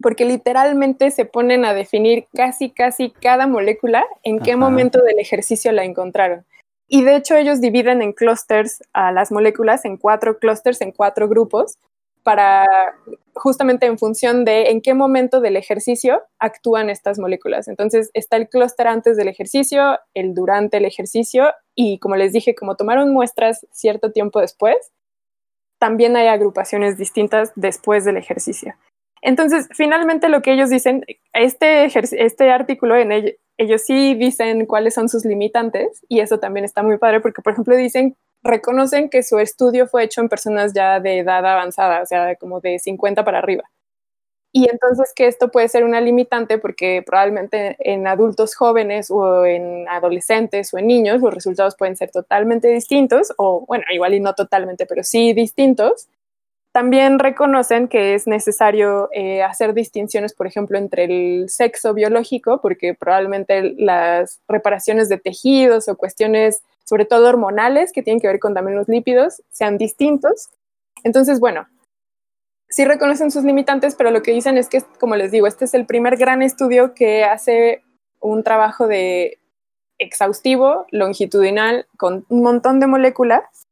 porque literalmente se ponen a definir casi, casi cada molécula en qué momento del ejercicio la encontraron. Y de hecho ellos dividen en clústeres a las moléculas, en cuatro clústeres, en cuatro grupos, para justamente en función de en qué momento del ejercicio actúan estas moléculas. Entonces está el clúster antes del ejercicio, el durante el ejercicio y como les dije, como tomaron muestras cierto tiempo después, también hay agrupaciones distintas después del ejercicio. Entonces, finalmente lo que ellos dicen, este, este artículo en ellos, sí dicen cuáles son sus limitantes y eso también está muy padre porque, por ejemplo, dicen, reconocen que su estudio fue hecho en personas ya de edad avanzada, o sea, como de 50 para arriba. Y entonces que esto puede ser una limitante porque probablemente en adultos jóvenes o en adolescentes o en niños los resultados pueden ser totalmente distintos o bueno, igual y no totalmente, pero sí distintos. También reconocen que es necesario eh, hacer distinciones, por ejemplo, entre el sexo biológico, porque probablemente las reparaciones de tejidos o cuestiones, sobre todo hormonales, que tienen que ver con también los lípidos, sean distintos. Entonces, bueno, sí reconocen sus limitantes, pero lo que dicen es que, como les digo, este es el primer gran estudio que hace un trabajo de exhaustivo, longitudinal, con un montón de moléculas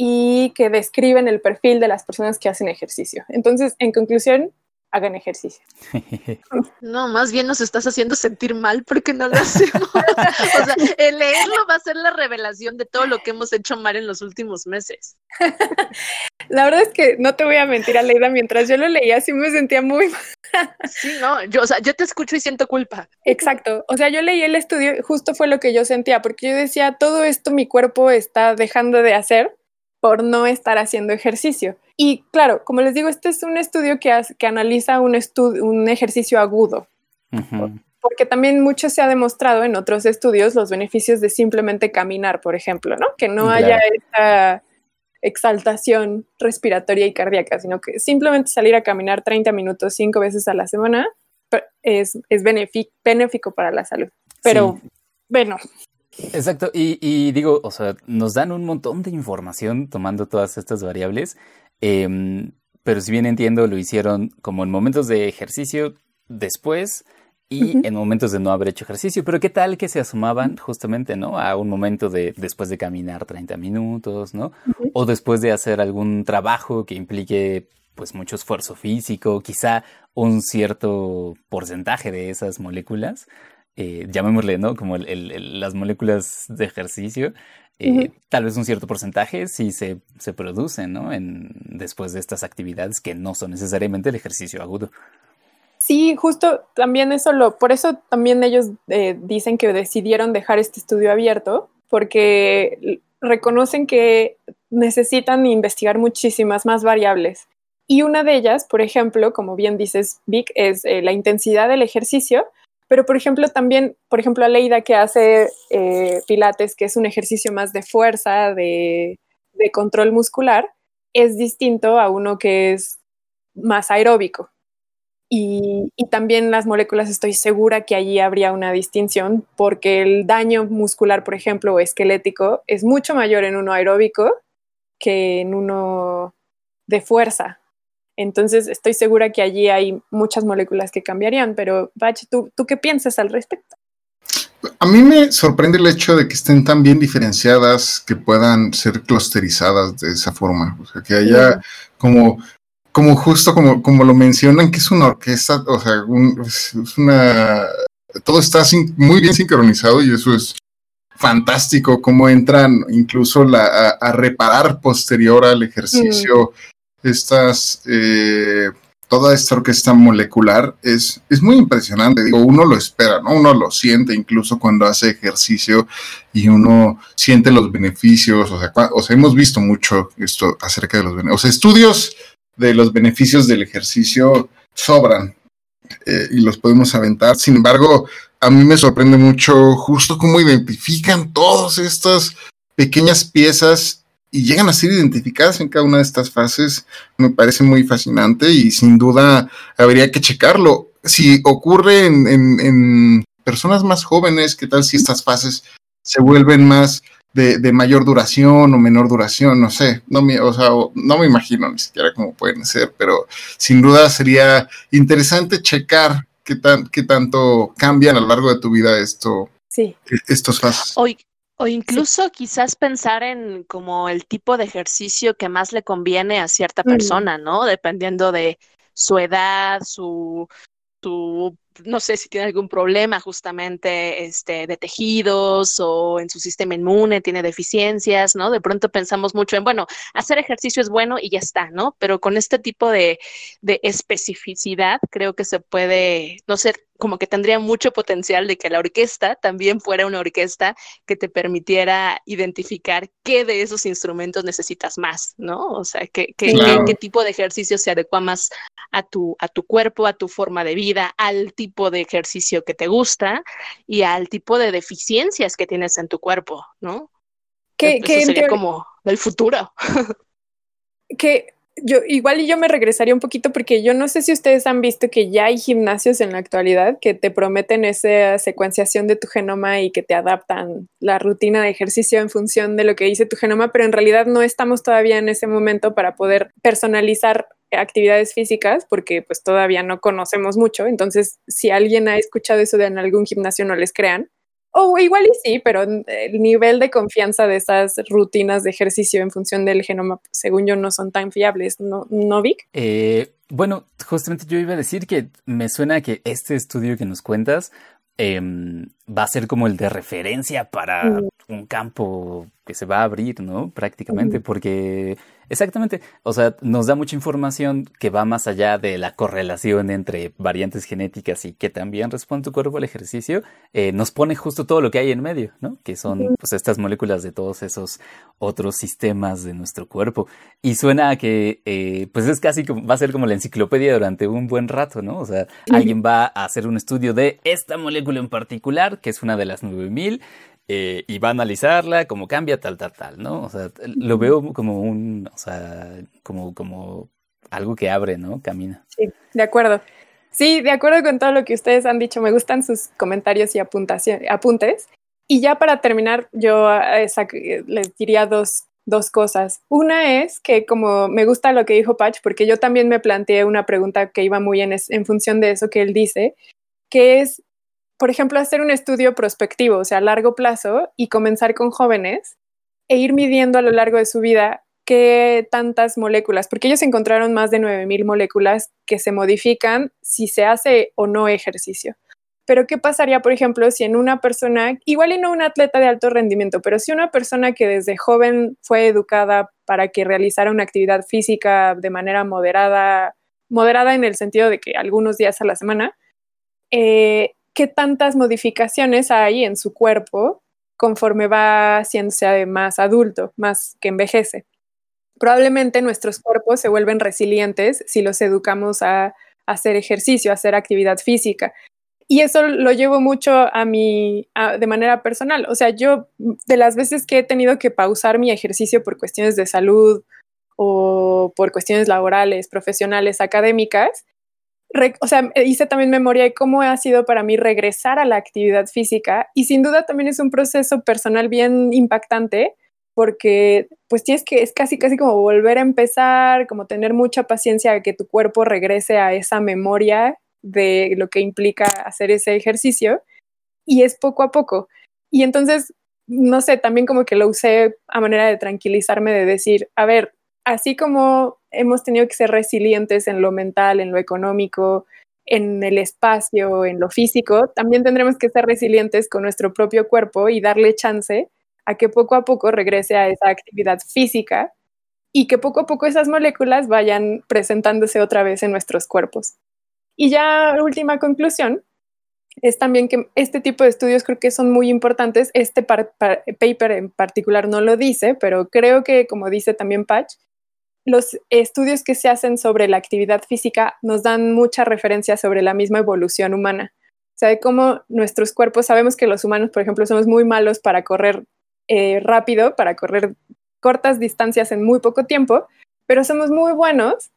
y que describen el perfil de las personas que hacen ejercicio. Entonces, en conclusión, hagan ejercicio. *laughs* No, más bien nos estás haciendo sentir mal porque no lo hacemos. *laughs* o sea, el leerlo va a ser la revelación de todo lo que hemos hecho mal en los últimos meses. *laughs* La verdad es que no te voy a mentir, Aleida, mientras yo lo leía sí me sentía muy mal. Sí, no, yo, o sea, yo te escucho y siento culpa. Exacto. O sea, yo leí el estudio, justo fue lo que yo sentía, porque yo decía, todo esto mi cuerpo está dejando de hacer por no estar haciendo ejercicio. Y claro, como les digo, este es un estudio que, que analiza un, un ejercicio agudo. Porque también mucho se ha demostrado en otros estudios los beneficios de simplemente caminar, por ejemplo, ¿no? Que no haya esa exaltación respiratoria y cardíaca, sino que simplemente salir a caminar 30 minutos cinco veces a la semana es, es benéfico para la salud. Pero bueno, Exacto, y, digo, o sea, nos dan un montón de información tomando todas estas variables, em, pero si bien entiendo, lo hicieron como en momentos de ejercicio después y en momentos de no haber hecho ejercicio, pero qué tal que se asomaban justamente, ¿no? A un momento de después de caminar 30 minutos, ¿no? O después de hacer algún trabajo que implique pues mucho esfuerzo físico, quizá un cierto porcentaje de esas moléculas eh, llamémosle, ¿no? Como las moléculas de ejercicio, eh, tal vez un cierto porcentaje sí se, se producen, ¿no? En, después de estas actividades que no son necesariamente el ejercicio agudo. Sí, justo también eso lo, por eso también ellos eh, dicen que decidieron dejar este estudio abierto, porque reconocen que necesitan investigar muchísimas más variables. Y una de ellas, por ejemplo, como bien dices, Vic, es la intensidad del ejercicio, pero, por ejemplo, también, por ejemplo, Aleida que hace eh, pilates, que es un ejercicio más de fuerza, de, control muscular, es distinto a uno que es más aeróbico. Y, y, también las moléculas estoy segura que allí habría una distinción porque el daño muscular, por ejemplo, o esquelético, es mucho mayor en uno aeróbico que en uno de fuerza. Entonces, estoy segura que allí hay muchas moléculas que cambiarían, pero Bach, ¿tú, ¿tú qué piensas al respecto? A mí me sorprende el hecho de que estén tan bien diferenciadas que puedan ser clusterizadas de esa forma. O sea, que haya como, como justo como, como lo mencionan, que es una orquesta, o sea, es una... Todo está muy bien sincronizado y eso es fantástico, cómo entran incluso la, a, reparar posterior al ejercicio estas, eh, toda esta orquesta molecular es, es muy impresionante. Digo, uno lo espera, ¿no? Uno lo siente incluso cuando hace ejercicio y uno siente los beneficios. O sea, o sea hemos visto mucho esto acerca de los beneficios. O sea, estudios de los beneficios del ejercicio sobran eh, y los podemos aventar. Sin embargo, a mí me sorprende mucho justo cómo identifican todas estas pequeñas piezas y llegan a ser identificadas en cada una de estas fases, me parece muy fascinante y sin duda habría que checarlo. Si ocurre en, personas más jóvenes, ¿qué tal si estas fases se vuelven más de, mayor duración o menor duración? No sé, no me, o sea, no me imagino ni siquiera cómo pueden ser, pero sin duda sería interesante checar qué, tan, qué tanto cambian a lo largo de tu vida esto, sí. estos fases. Hoy, o incluso quizás pensar en como el tipo de ejercicio que más le conviene a cierta mm. persona, ¿no? Dependiendo de su edad, su, su no sé si tiene algún problema justamente este, de tejidos o en su sistema inmune, tiene deficiencias, ¿no? De pronto pensamos mucho en, bueno, hacer ejercicio es bueno y ya está, ¿no? Pero con este tipo de, de especificidad creo que se puede, no sé, como que tendría mucho potencial de que la orquesta también fuera una orquesta que te permitiera identificar qué de esos instrumentos necesitas más, ¿no? O sea, qué, qué, qué, tipo de ejercicio se adecua más a tu, a tu cuerpo, a tu forma de vida, al tipo de ejercicio que te gusta y al tipo de deficiencias que tienes en tu cuerpo, ¿no? Que, Eso sería como el futuro. que yo igual y yo me regresaría un poquito porque yo no sé si ustedes han visto que ya hay gimnasios en la actualidad que te prometen esa secuenciación de tu genoma y que te adaptan la rutina de ejercicio en función de lo que dice tu genoma, pero en realidad no estamos todavía en ese momento para poder personalizar actividades físicas porque pues todavía no conocemos mucho. Entonces, si alguien ha escuchado eso de en algún gimnasio, no les crean. O igual y sí, pero el nivel de confianza de esas rutinas de ejercicio en función del genoma, según yo, no son tan fiables, ¿no, ¿no Vic? Eh, bueno, justamente yo iba a decir que me suena que este estudio que nos cuentas em, va a ser como el de referencia para mm. un campo que se va a abrir, ¿no? Prácticamente, porque exactamente, o sea, nos da mucha información que va más allá de la correlación entre variantes genéticas y que también responde tu cuerpo al ejercicio, eh, nos pone justo todo lo que hay en medio, ¿no? Que son pues estas moléculas de todos esos otros sistemas de nuestro cuerpo. Y suena a que, eh, pues es casi como, va a ser como la enciclopedia durante un buen rato, ¿no? O sea, alguien va a hacer un estudio de esta molécula en particular, que es una de las 9000, eh, y va a analizarla, cómo cambia, tal, tal, tal, ¿no? O sea, lo veo como un, o sea, como, como algo que abre, ¿no? Camina. Sí, de acuerdo. Sí, de acuerdo con todo lo que ustedes han dicho. Me gustan sus comentarios y apuntes. Y ya para terminar, yo eh, les diría dos, dos cosas. Una es que como me gusta lo que dijo Patch, porque yo también me planteé una pregunta que iba muy en, en función de eso que él dice, que es por ejemplo, hacer un estudio prospectivo, o sea, a largo plazo, y comenzar con jóvenes e ir midiendo a lo largo de su vida qué tantas moléculas, porque ellos encontraron más de 9.000 moléculas que se modifican si se hace o no ejercicio. Pero ¿qué pasaría, por ejemplo, si en una persona, igual y no un atleta de alto rendimiento, pero si una persona que desde joven fue educada para que realizara una actividad física de manera moderada, moderada en el sentido de que algunos días a la semana, eh, qué tantas modificaciones hay en su cuerpo conforme va haciéndose más adulto, más que envejece. Probablemente nuestros cuerpos se vuelven resilientes si los educamos a, hacer ejercicio, a hacer actividad física. Y eso lo llevo mucho a mí de manera personal. O sea, yo de las veces que he tenido que pausar mi ejercicio por cuestiones de salud o por cuestiones laborales, profesionales, académicas, o sea, hice también memoria de cómo ha sido para mí regresar a la actividad física y sin duda también es un proceso personal bien impactante porque pues tienes que, es casi casi como volver a empezar, como tener mucha paciencia de que tu cuerpo regrese a esa memoria de lo que implica hacer ese ejercicio y es poco a poco. Y entonces, no sé, también como que lo usé a manera de tranquilizarme, de decir, a ver, así como hemos tenido que ser resilientes en lo mental, en lo económico, en el espacio, en lo físico, también tendremos que ser resilientes con nuestro propio cuerpo y darle chance a que poco a poco regrese a esa actividad física y que poco a poco esas moléculas vayan presentándose otra vez en nuestros cuerpos. Y ya última conclusión es también que este tipo de estudios creo que son muy importantes. Este paper en particular no lo dice, pero creo que como dice también Patch, los estudios que se hacen sobre la actividad física nos dan mucha referencia sobre la misma evolución humana. O sea, cómo nuestros cuerpos, sabemos que los humanos, por ejemplo, somos muy malos para correr eh, rápido, para correr cortas distancias en muy poco tiempo, pero somos muy buenos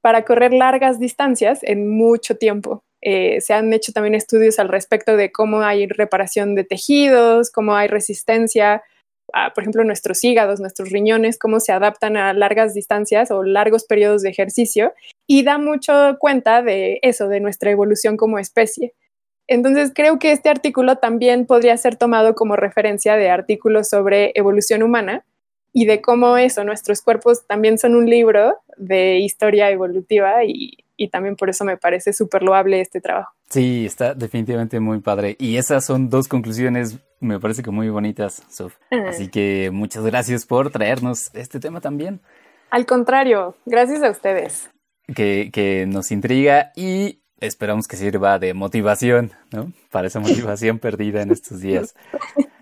para correr largas distancias en mucho tiempo. Eh, se han hecho también estudios al respecto de cómo hay reparación de tejidos, cómo hay resistencia por ejemplo, nuestros hígados, nuestros riñones, cómo se adaptan a largas distancias o largos periodos de ejercicio y da mucho cuenta de eso, de nuestra evolución como especie. Entonces, creo que este artículo también podría ser tomado como referencia de artículos sobre evolución humana y de cómo eso, nuestros cuerpos también son un libro de historia evolutiva y, y también por eso me parece súper loable este trabajo. Sí, está definitivamente muy padre. Y esas son dos conclusiones, me parece que muy bonitas, Sof. Así *laughs* que muchas gracias por traernos este tema también. Al contrario, gracias a ustedes. Que, que nos intriga y esperamos que sirva de motivación, ¿no? Para esa motivación perdida en estos días. *laughs*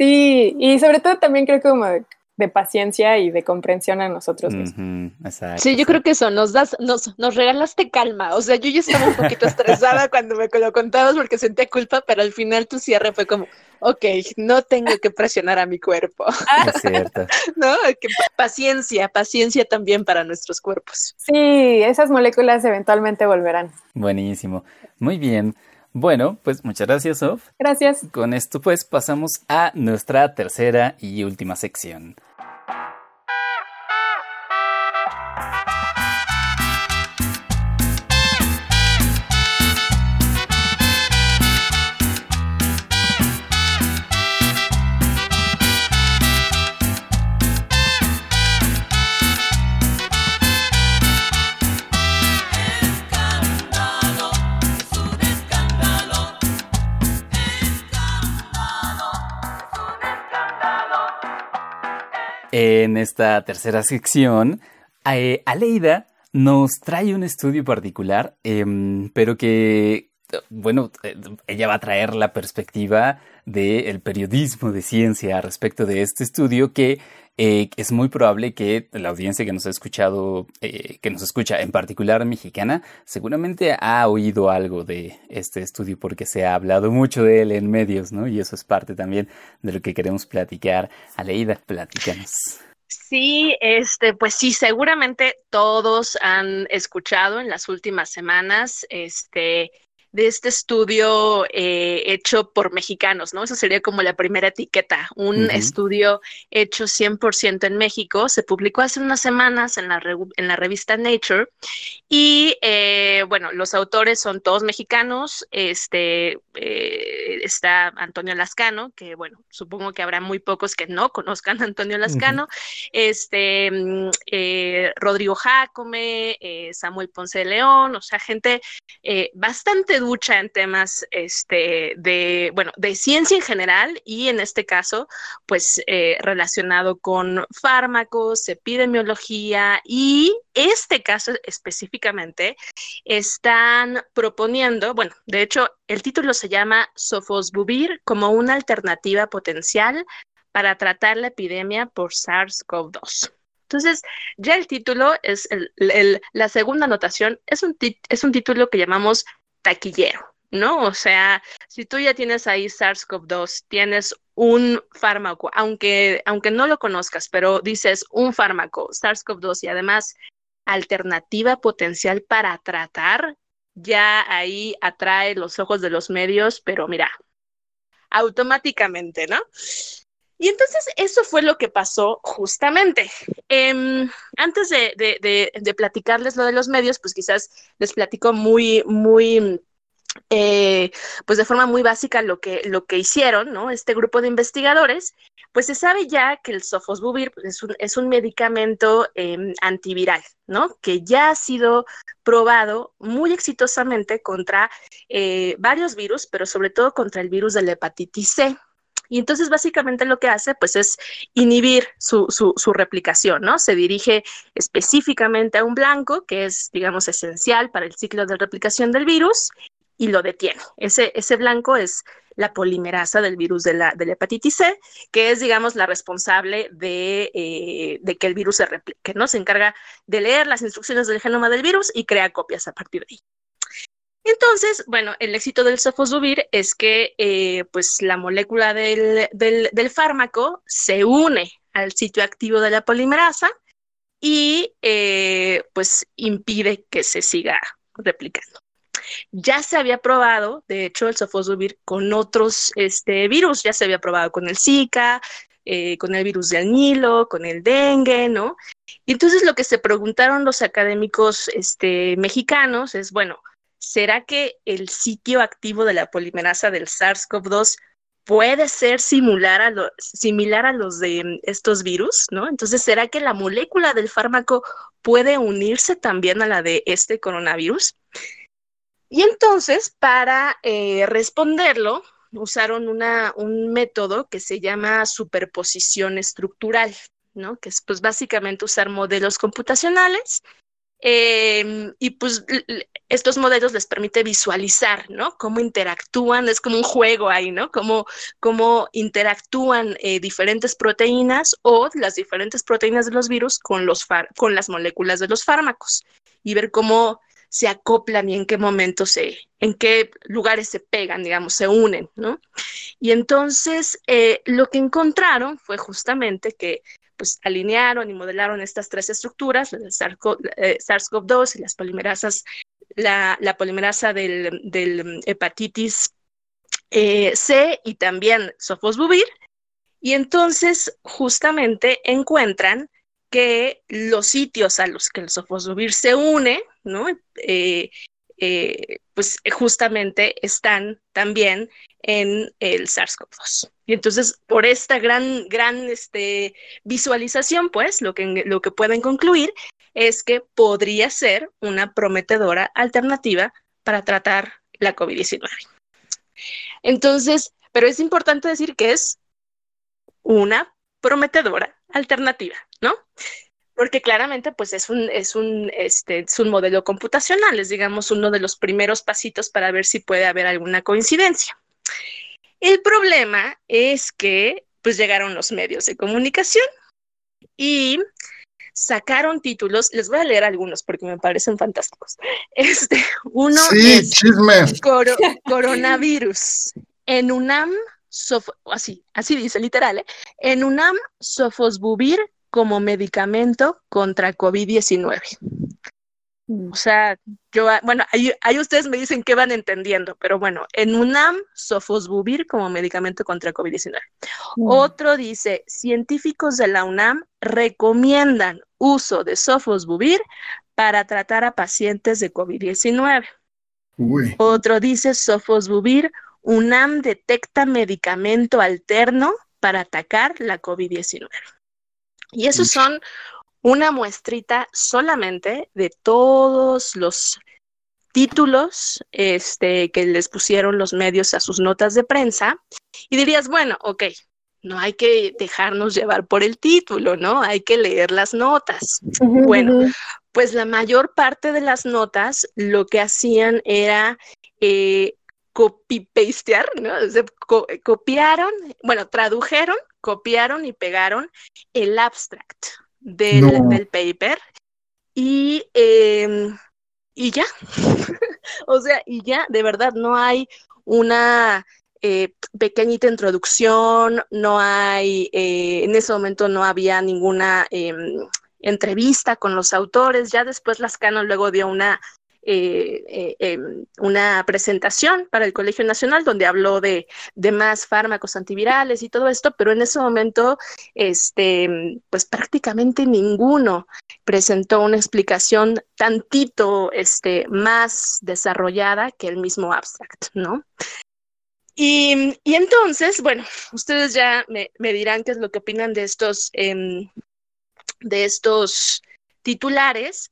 Sí, y sobre todo también creo que como de paciencia y de comprensión a nosotros mismos. sí, yo creo que eso, nos das, nos, nos regalaste calma. O sea, yo ya estaba un poquito estresada *laughs* cuando me lo contabas porque sentía culpa, pero al final tu cierre fue como, ok, no tengo que presionar a mi cuerpo. Es cierto. *laughs* ¿No? paciencia, paciencia también para nuestros cuerpos. Sí, esas moléculas eventualmente volverán. Buenísimo. Muy bien. Bueno, pues muchas gracias, Sof. Gracias. Con esto pues pasamos a nuestra tercera y última sección. En esta tercera sección, eh, Aleida nos trae un estudio particular, em, pero que, bueno, eh, ella va a traer la perspectiva del periodismo de ciencia respecto de este estudio que eh, es muy probable que la audiencia que nos ha escuchado, eh, que nos escucha en particular mexicana, seguramente ha oído algo de este estudio porque se ha hablado mucho de él en medios, ¿no? Y eso es parte también de lo que queremos platicar. Aleida, platícanos. Sí, este, pues sí, seguramente todos han escuchado en las últimas semanas, este, de este estudio eh, hecho por mexicanos, ¿no? Eso sería como la primera etiqueta, un estudio hecho 100% en México. Se publicó hace unas semanas en la, en la revista Nature y, eh, bueno, los autores son todos mexicanos. Este, eh, está Antonio Lascano, que, bueno, supongo que habrá muy pocos que no conozcan a Antonio Lascano. Este, mm, Rodrigo Jacome, Samuel Ponce de León, o sea, gente bastante ducha en temas este, de, bueno, de ciencia en general y en este caso, pues eh, relacionado con fármacos, epidemiología y este caso específicamente están proponiendo, bueno, de hecho, el título se llama Sofosbuvir como una alternativa potencial para tratar la epidemia por SARS-CoV-2. Entonces, ya el título es la segunda anotación, es un, es un título que llamamos taquillero, ¿no? O sea, si tú ya tienes ahí SARS-CoV-2, tienes un fármaco, aunque, aunque no lo conozcas, pero dices un fármaco, SARS-CoV-2 y además alternativa potencial para tratar, ya ahí atrae los ojos de los medios, pero mira, automáticamente, ¿no? Y entonces eso fue lo que pasó justamente. Em, antes de, platicarles lo de los medios, pues quizás les platico muy, muy, eh, pues de forma muy básica lo que, lo que hicieron, ¿no? Este grupo de investigadores, pues se sabe ya que el sofosbuvir pues, es, un, es un medicamento em, antiviral, ¿no? Que ya ha sido probado muy exitosamente contra eh, varios virus, pero sobre todo contra el virus de la hepatitis C. Y entonces básicamente lo que hace pues es inhibir su, su, replicación, ¿no? Se dirige específicamente a un blanco que es, digamos, esencial para el ciclo de replicación del virus y lo detiene. Ese, ese blanco es la polimerasa del virus de la, de hepatitis C, que es, digamos, la responsable de, eh, de, que el virus se replique, ¿no? Se encarga de leer las instrucciones del genoma del virus y crea copias a partir de ahí. Entonces, bueno, el éxito del sofosbuvir es que eh, pues la molécula del, fármaco se une al sitio activo de la polimerasa y eh, pues impide que se siga replicando. Ya se había probado, de hecho, el sofosbuvir con otros este, virus, ya se había probado con el Zika, eh, con el virus del Nilo, con el dengue, ¿no? Y entonces lo que se preguntaron los académicos este, mexicanos es, bueno, ¿será que el sitio activo de la polimerasa del SARS-CoV-2 puede ser similar a, los de estos virus, ¿no? Entonces, ¿será que la molécula del fármaco puede unirse también a la de este coronavirus? Y entonces, para eh, responderlo, usaron un método que se llama superposición estructural, ¿no? Que es pues básicamente usar modelos computacionales em, y pues estos modelos les permite visualizar, ¿no? Cómo interactúan, es como un juego ahí, ¿no? Cómo, cómo interactúan eh, diferentes proteínas o las diferentes proteínas de los virus con, los con las moléculas de los fármacos y ver cómo se acoplan y en qué momento se, en qué lugares se pegan, digamos, se unen, ¿no? Y entonces eh, lo que encontraron fue justamente que pues alinearon y modelaron estas tres estructuras, la eh, SARS-CoV-2 y las polimerasas, la, polimerasa del, hepatitis eh, C y también sofosbuvir, y entonces justamente encuentran que los sitios a los que el sofosbuvir se une, ¿no? Eh, pues justamente están también en el SARS-CoV-2. Y entonces, por esta gran, gran este, visualización, pues, lo que, lo que pueden concluir es que podría ser una prometedora alternativa para tratar la COVID-19. Entonces, pero es importante decir que es una prometedora alternativa, ¿no? Porque claramente, pues es un, es un, este, es un modelo computacional, es digamos uno de los primeros pasitos para ver si puede haber alguna coincidencia. El problema es que pues llegaron los medios de comunicación y sacaron títulos, les voy a leer algunos porque me parecen fantásticos. *laughs* Este, uno es *laughs* coronavirus. En UNAM, así, así dice literal, ¿eh? en UNAM, sofosbuvir como medicamento contra COVID-19. O sea, yo, bueno, ahí, ustedes me dicen que van entendiendo, pero bueno, en UNAM, sofosbuvir como medicamento contra COVID-19. Mm. Otro dice, científicos de la UNAM recomiendan uso de sofosbuvir para tratar a pacientes de COVID-19. Otro dice, sofosbuvir, UNAM detecta medicamento alterno para atacar la COVID-19. Y esos son una muestrita solamente de todos los títulos este, que les pusieron los medios a sus notas de prensa y dirías, bueno, ok, no hay que dejarnos llevar por el título, ¿no? Hay que leer las notas. Bueno, pues la mayor parte de las notas lo que hacían era eh, copy-pastear, ¿no? copiaron, bueno, tradujeron, copiaron y pegaron el abstract del, paper y, em, y ya, *laughs* o sea, y ya, de verdad, no hay una eh, pequeñita introducción, no hay, eh, en ese momento no había ninguna em, entrevista con los autores, ya después Lascano luego dio una eh, eh, em, una presentación para el Colegio Nacional donde habló de, más fármacos antivirales y todo esto, pero en ese momento, este, pues prácticamente ninguno presentó una explicación tantito este, más desarrollada que el mismo abstract, ¿no? Y, entonces, bueno, ustedes ya me, dirán qué es lo que opinan de estos, em, de estos titulares,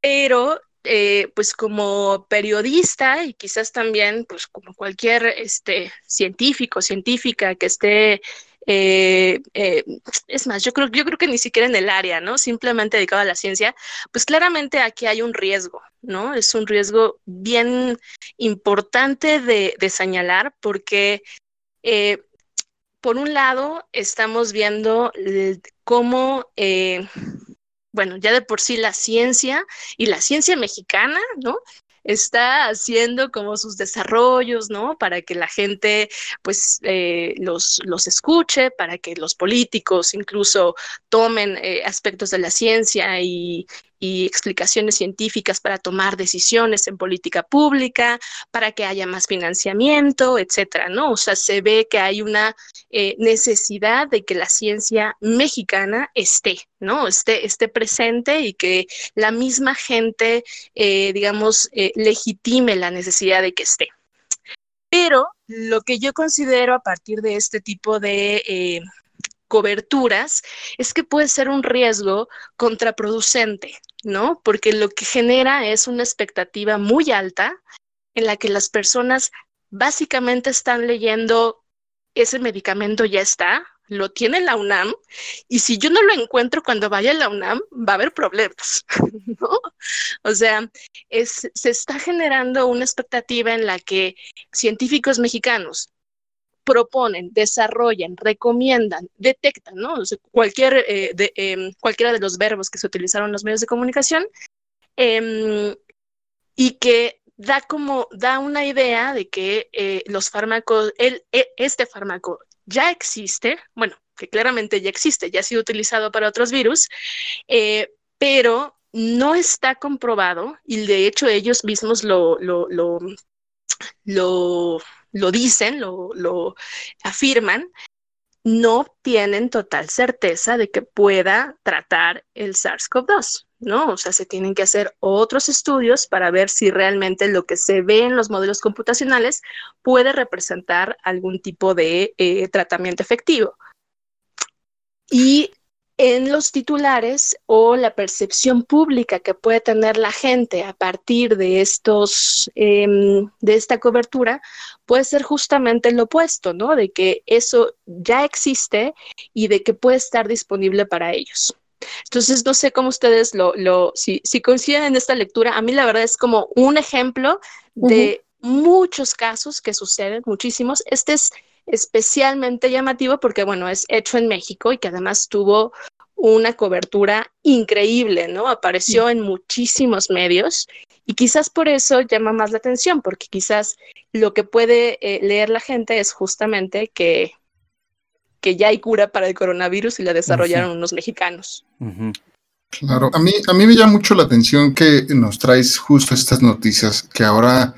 pero eh, pues como periodista y quizás también pues como cualquier este, científico, científica que esté, eh, eh, es más, yo creo, yo creo que ni siquiera en el área, ¿no? Simplemente dedicado a la ciencia, pues claramente aquí hay un riesgo, ¿no? Es un riesgo bien importante de, de señalar porque por un lado estamos viendo cómo bueno, ya de por sí la ciencia y la ciencia mexicana, ¿no? está haciendo como sus desarrollos, ¿no? Para que la gente, pues, eh, los, los escuche, para que los políticos incluso tomen eh, aspectos de la ciencia y, y explicaciones científicas para tomar decisiones en política pública, para que haya más financiamiento, etcétera, ¿no? O sea, se ve que hay una eh, necesidad de que la ciencia mexicana esté, ¿no? Esté, esté presente y que la misma gente, eh, digamos, eh, legitime la necesidad de que esté. Pero lo que yo considero a partir de este tipo de coberturas es que puede ser un riesgo contraproducente, ¿no? Porque lo que genera es una expectativa muy alta en la que las personas básicamente están leyendo ese medicamento ya está, lo tiene la UNAM, y si yo no lo encuentro cuando vaya a la UNAM, va a haber problemas, *laughs* ¿no? O sea, se está generando una expectativa en la que científicos mexicanos proponen, desarrollan, recomiendan, detectan, ¿no? cualquier, eh, de, em, cualquiera de los verbos que se utilizaron en los medios de comunicación em, y que da como, da una idea de que eh, los fármacos, el, e, este fármaco ya existe, bueno, que claramente ya existe, ya ha sido utilizado para otros virus, eh, pero no está comprobado y de hecho ellos mismos lo, lo, lo, lo lo dicen, lo, afirman, no tienen total certeza de que pueda tratar el SARS-CoV-2, ¿no? O sea, se tienen que hacer otros estudios para ver si realmente lo que se ve en los modelos computacionales puede representar algún tipo de eh, tratamiento efectivo. Y en los titulares o la percepción pública que puede tener la gente a partir de estos em, de esta cobertura puede ser justamente lo opuesto, ¿no? De que eso ya existe y de que puede estar disponible para ellos. Entonces, no sé cómo ustedes lo, lo si, si coinciden en esta lectura, a mí la verdad es como un ejemplo de muchos casos que suceden, muchísimos. Este es especialmente llamativo porque, bueno, es hecho en México y que además tuvo una cobertura increíble, ¿no? Apareció en muchísimos medios y quizás por eso llama más la atención, porque quizás lo que puede eh, leer la gente es justamente que, que ya hay cura para el coronavirus y la desarrollaron unos mexicanos. Claro, a mí, a mí me llama mucho la atención que nos traes justo estas noticias que ahora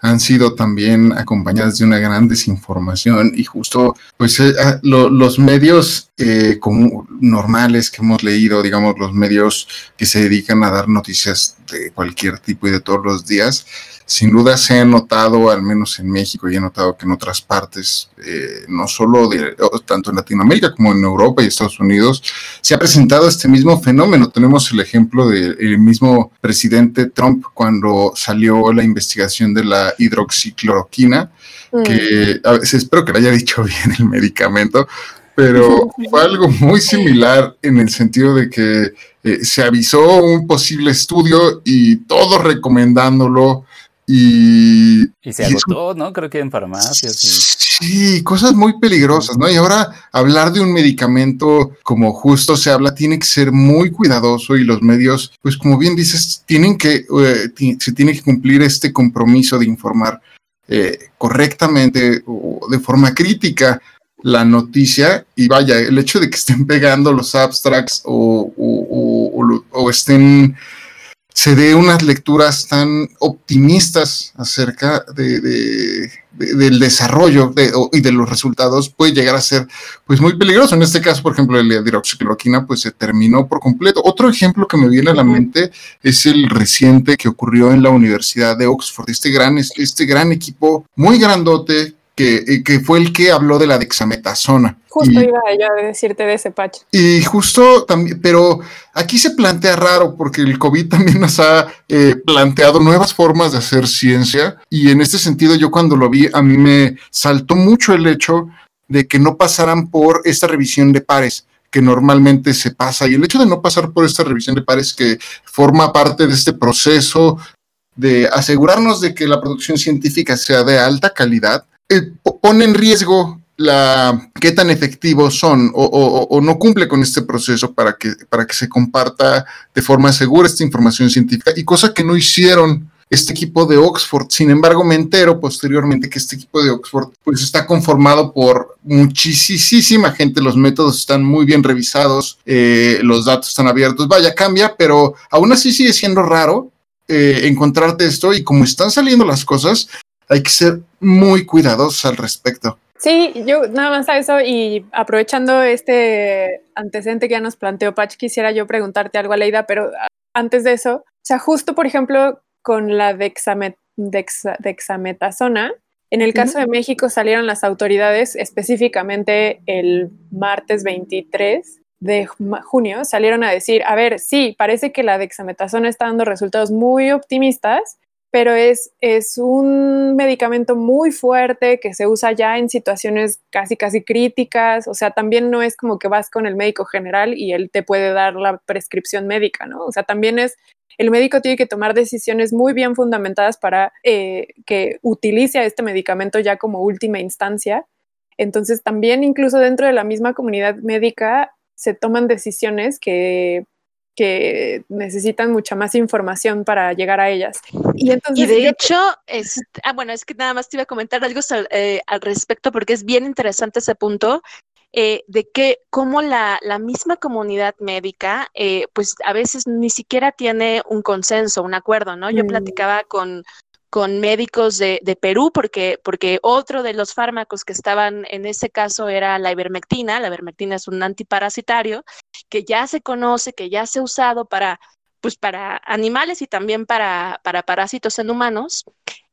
han sido también acompañadas de una gran desinformación y justo pues eh, ah, los medios eh, como normales que hemos leído, digamos los medios que se dedican a dar noticias de cualquier tipo y de todos los días, sin duda se ha notado, al menos en México, y he notado que en otras partes, eh, no solo de, tanto en Latinoamérica como en Europa y Estados Unidos, se ha presentado este mismo fenómeno. Tenemos el ejemplo del mismo presidente Trump cuando salió la investigación de la hidroxicloroquina, mm. que a veces espero que le haya dicho *laughs* bien el medicamento, pero *laughs* fue algo muy similar en el sentido de que eh, se avisó un posible estudio y todos recomendándolo y, se agotó, ¿no? Creo que en farmacias. Sí, cosas muy peligrosas, ¿no? Y ahora hablar de un medicamento como justo se habla tiene que ser muy cuidadoso y los medios, pues como bien dices, tienen que, eh, se tiene que cumplir este compromiso de informar eh, correctamente o de forma crítica la noticia y vaya, el hecho de que estén pegando los abstracts o, o estén se dé unas lecturas tan optimistas acerca de, del desarrollo y de los resultados puede llegar a ser pues muy peligroso. En este caso, por ejemplo, el de pues se terminó por completo. Otro ejemplo que me viene a la mente es el reciente que ocurrió en la Universidad de Oxford, este gran, este gran equipo muy grandote eh, que, fue el que habló de la dexametasona. Justo iba a decirte de ese patch. Y justo también, pero aquí se plantea raro porque el COVID también nos ha eh, planteado nuevas formas de hacer ciencia y en este sentido yo cuando lo vi a mí me saltó mucho el hecho de que no pasaran por esta revisión de pares que normalmente se pasa y el hecho de no pasar por esta revisión de pares que forma parte de este proceso de asegurarnos de que la producción científica sea de alta calidad eh, pone en riesgo la qué tan efectivos son o, no cumple con este proceso para que, para que se comparta de forma segura esta información científica y cosa que no hicieron este equipo de Oxford. Sin embargo, me entero posteriormente que este equipo de Oxford pues está conformado por muchísima gente, los métodos están muy bien revisados, eh, los datos están abiertos, vaya, cambia, pero aún así sigue siendo raro eh, encontrarte esto y como están saliendo las cosas, hay que ser muy cuidadosos al respecto. Sí, yo nada más a eso y aprovechando este antecedente que ya nos planteó Patch, quisiera yo preguntarte algo, Aleida, pero antes de eso, o sea, justo por ejemplo con la dexametasona, En el caso de México salieron las autoridades específicamente el martes 23 de junio, salieron a decir, a ver, sí, parece que la dexametasona está dando resultados muy optimistas, pero es, es un medicamento muy fuerte que se usa ya en situaciones casi, casi críticas. O sea, también no es como que vas con el médico general y él te puede dar la prescripción médica, ¿no? O sea, también es, el médico tiene que tomar decisiones muy bien fundamentadas para eh, que utilice este medicamento ya como última instancia. Entonces, también incluso dentro de la misma comunidad médica se toman decisiones que que necesitan mucha más información para llegar a ellas. Y, entonces, de hecho, es, ah, bueno, es que nada más te iba a comentar algo eh, al respecto porque es bien interesante ese punto. Eh, de que como la, la, misma comunidad médica, eh, pues a veces ni siquiera tiene un consenso, un acuerdo, ¿no? Yo mm. platicaba con, con médicos de, Perú, porque, porque otro de los fármacos que estaban en ese caso era la ivermectina. La ivermectina es un antiparasitario que ya se conoce, que ya se ha usado para, pues, para animales y también para, para parásitos en humanos.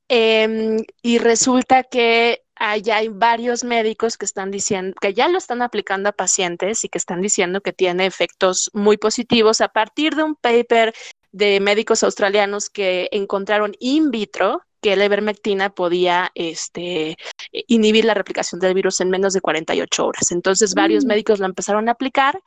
Em, y resulta que allá hay varios médicos que están diciendo que ya lo están aplicando a pacientes y que están diciendo que tiene efectos muy positivos a partir de un paper de médicos australianos que encontraron in vitro que la ivermectina podía este, inhibir la replicación del virus en menos de 48 horas. Entonces, varios mm. médicos lo empezaron a aplicar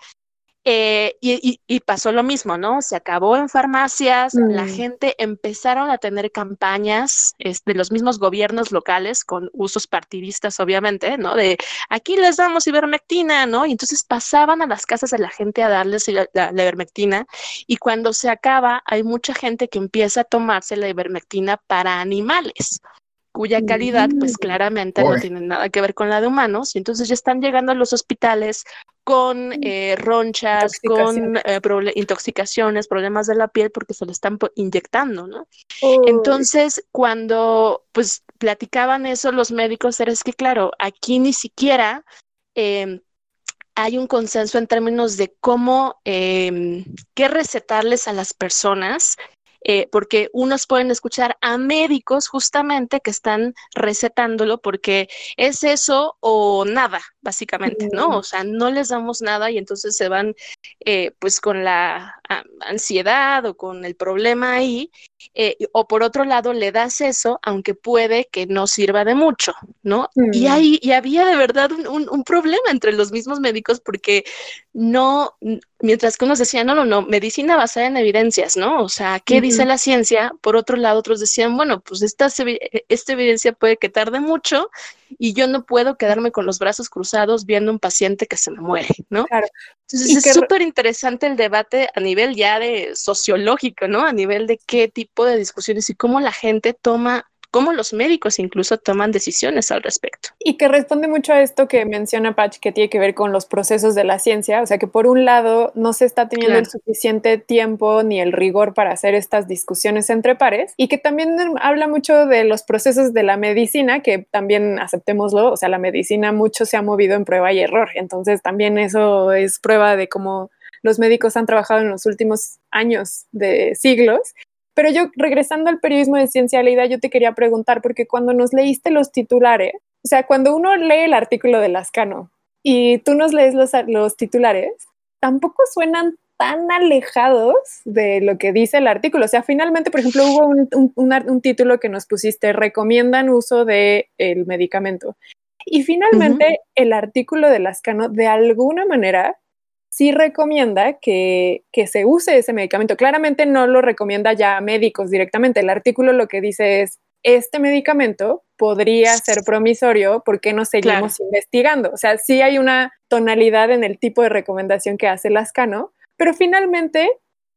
eh, y, pasó lo mismo, ¿no? Se acabó en farmacias, la mm. gente empezaron a tener campañas de los mismos gobiernos locales con usos partidistas, obviamente, ¿no? De aquí les damos ivermectina, ¿no? Y entonces pasaban a las casas de la gente a darles la, la ivermectina y cuando se acaba hay mucha gente que empieza a tomarse la ivermectina para animales cuya calidad pues mm. claramente no tiene nada que ver con la de humanos y entonces ya están llegando a los hospitales con mm. eh, ronchas, con eh, intoxicaciones, problemas de la piel porque se le están inyectando, ¿no? Entonces, cuando pues platicaban eso los médicos, era es que claro, aquí ni siquiera em, hay un consenso en términos de cómo, em, qué recetarles a las personas eh, porque unos pueden escuchar a médicos justamente que están recetándolo porque es eso o nada, básicamente, ¿no? O sea, no les damos nada y entonces se van eh, pues con la ansiedad o con el problema ahí, eh, o por otro lado le das eso, aunque puede que no sirva de mucho, ¿no? Y, hay, y había de verdad un, un problema entre los mismos médicos porque no, mientras que unos decían, no, no, no, medicina basada en evidencias, ¿no? O sea, ¿qué dice la ciencia? Por otro lado, otros decían, bueno, pues esta, esta evidencia puede que tarde mucho y yo no puedo quedarme con los brazos cruzados viendo un paciente que se me muere, ¿no? Claro. Entonces es súper interesante el debate a nivel ya de sociológico, ¿no? A nivel de qué tipo de discusiones y cómo la gente toma cómo los médicos incluso toman decisiones al respecto. Y que responde mucho a esto que menciona Patch, que tiene que ver con los procesos de la ciencia, o sea que por un lado no se está teniendo el suficiente tiempo ni el rigor para hacer estas discusiones entre pares, y que también habla mucho de los procesos de la medicina, que también aceptémoslo, o sea, la medicina mucho se ha movido en prueba y error, entonces también eso es prueba de cómo los médicos han trabajado en los últimos años de siglos pero yo, regresando al periodismo de ciencia Leida, yo te quería preguntar, porque cuando nos leíste los titulares, o sea, cuando uno lee el artículo de Lascano y tú nos lees los, los titulares, tampoco suenan tan alejados de lo que dice el artículo. O sea, finalmente, por ejemplo, hubo un, título que nos pusiste, recomiendan uso del el medicamento. Y finalmente, el artículo de Lascano, de alguna manera, sí recomienda que, se use ese medicamento. Claramente no lo recomienda ya a médicos directamente. El artículo lo que dice es, este medicamento podría ser promisorio, ¿por qué no seguimos investigando? O sea, sí hay una tonalidad en el tipo de recomendación que hace Lascano, pero finalmente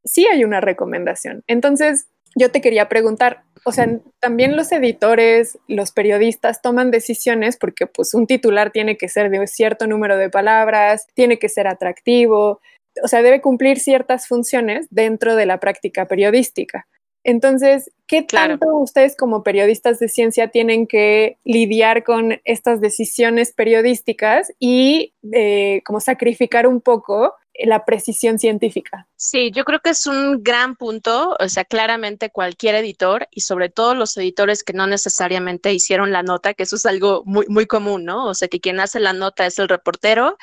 sí hay una recomendación. Entonces, yo te quería preguntar, o sea, también los editores, los periodistas toman decisiones porque pues un titular tiene que ser de un cierto número de palabras, tiene que ser atractivo, o sea, debe cumplir ciertas funciones dentro de la práctica periodística. Entonces, ¿qué tanto ustedes como periodistas de ciencia tienen que lidiar con estas decisiones periodísticas y eh, como sacrificar un poco la precisión científica. Sí, yo creo que es un gran punto, o sea, claramente cualquier editor y sobre todo los editores que no necesariamente hicieron la nota, que eso es algo muy, muy común, ¿no? O sea, que quien hace la nota es el reportero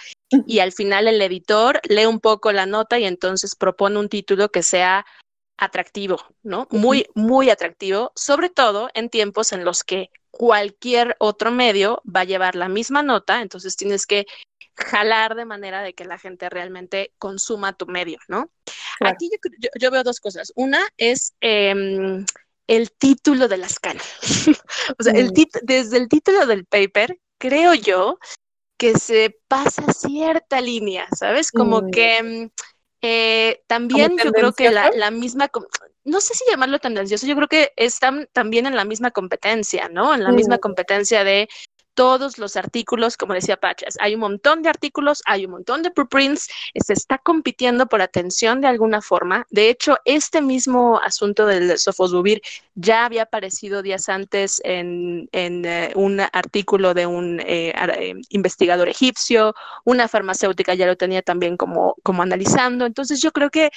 y al final el editor lee un poco la nota y entonces propone un título que sea atractivo, ¿no? Muy, muy atractivo, sobre todo en tiempos en los que cualquier otro medio va a llevar la misma nota, entonces tienes que jalar de manera de que la gente realmente consuma tu medio, ¿no? Aquí yo, veo dos cosas. Una es em, el título de la escala. *laughs* o sea, el mm. desde el título del paper, creo yo que se pasa cierta línea, ¿sabes? Como mm. que em, eh, también yo creo que la, la, misma, no sé si llamarlo tendencioso, yo creo que están también en la misma competencia, ¿no? En la misma mm. competencia de todos los artículos, como decía Pachas, hay un montón de artículos, hay un montón de preprints, se está compitiendo por atención de alguna forma. De hecho, este mismo asunto del sofosbuvir ya había aparecido días antes en, eh, un artículo de un eh, eh, investigador egipcio, una farmacéutica ya lo tenía también como, como analizando. Entonces, yo creo que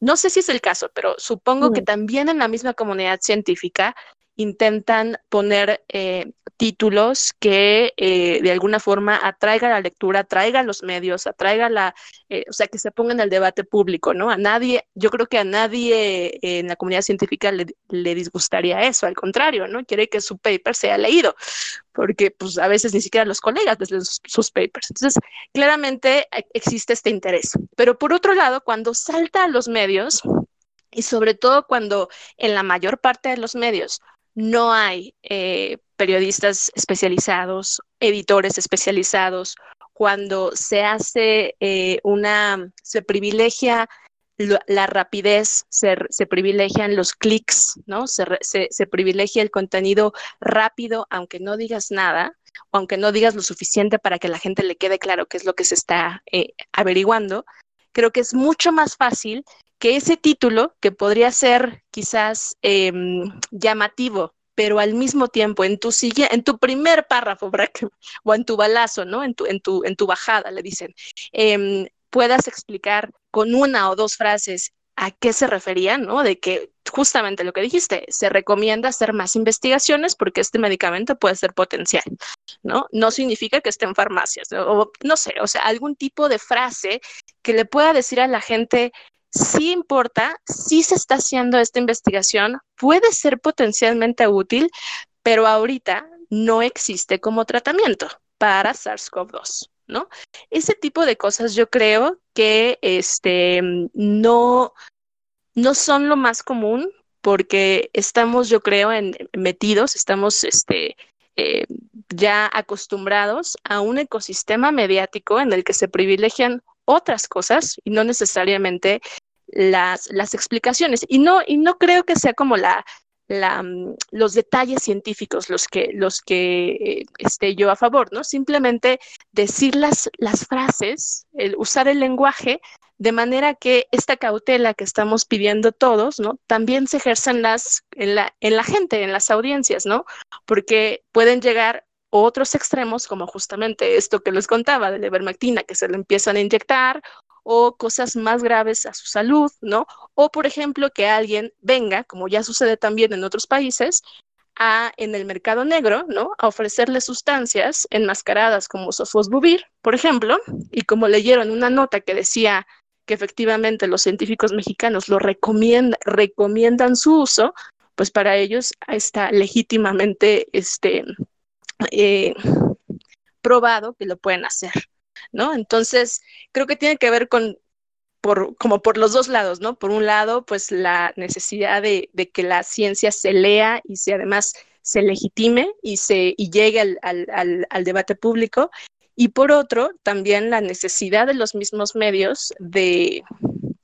no, sé si es el caso, pero supongo que mm. también en la misma comunidad científica intentan poner eh, títulos que eh, de alguna forma atraiga la lectura, atraiga los medios, atraiga la, eh, o sea, que se pongan el debate público, ¿no? A nadie, yo creo que a nadie en la comunidad científica le, disgustaría eso, al contrario, ¿no? Quiere que su paper sea leído, porque pues a veces ni siquiera los colegas leen sus, sus papers. Entonces, claramente existe este interés. Pero por otro lado, cuando salta a los medios, y sobre todo cuando en la mayor parte de los medios no hay eh, periodistas especializados, editores especializados, cuando se hace eh, una, se privilegia la rapidez, se, privilegian los clics, ¿no? Se, privilegia el contenido rápido, aunque no digas nada, o aunque no digas lo suficiente para que la gente le quede claro qué es lo que se está eh, averiguando. Creo que es mucho más fácil que ese título, que podría ser quizás em, llamativo, pero al mismo tiempo en tu en tu primer párrafo, *laughs* o en tu balazo, ¿no? En tu, en tu, en tu bajada, le dicen, em, puedas explicar con una o dos frases a qué se referían, ¿no? De que justamente lo que dijiste, se recomienda hacer más investigaciones porque este medicamento puede ser potencial, ¿no? No significa que esté en farmacias, o no sé, o sea, algún tipo de frase que le pueda decir a la gente, sí importa, sí se está haciendo esta investigación, puede ser potencialmente útil, pero ahorita no existe como tratamiento para SARS-CoV-2. ¿No? Ese tipo de cosas yo creo que este, no, no son lo más común porque estamos, yo creo, en, metidos, estamos este, eh, ya acostumbrados a un ecosistema mediático en el que se privilegian otras cosas y no necesariamente las, las explicaciones. Y no, y no creo que sea como la, la, mm, los detalles científicos los que, los que esté yo a favor, ¿no? Simplemente decir las, las frases, el, usar el lenguaje de manera que esta cautela que estamos pidiendo todos, ¿no? También se ejerza en, las, en, la, en la gente, en las audiencias, ¿no? Porque pueden llegar otros extremos, como justamente esto que les contaba de la ivermectina, que se le empiezan a inyectar, o cosas más graves a su salud, ¿no? O, por ejemplo, que alguien venga, como ya sucede también en otros países, a, en el mercado negro, ¿no? A ofrecerle sustancias enmascaradas como sofosbuvir, por ejemplo, y como leyeron una nota que decía que efectivamente los científicos mexicanos lo recomiendan su uso, pues para ellos está legítimamente este, eh, probado que lo pueden hacer, ¿no? Entonces, creo que tiene que ver con, por, como por los dos lados, ¿no? Por un lado, pues la necesidad de, que la ciencia se lea y se además se legitime y, se, y llegue al, al, al debate público. Y por otro, también la necesidad de los mismos medios de,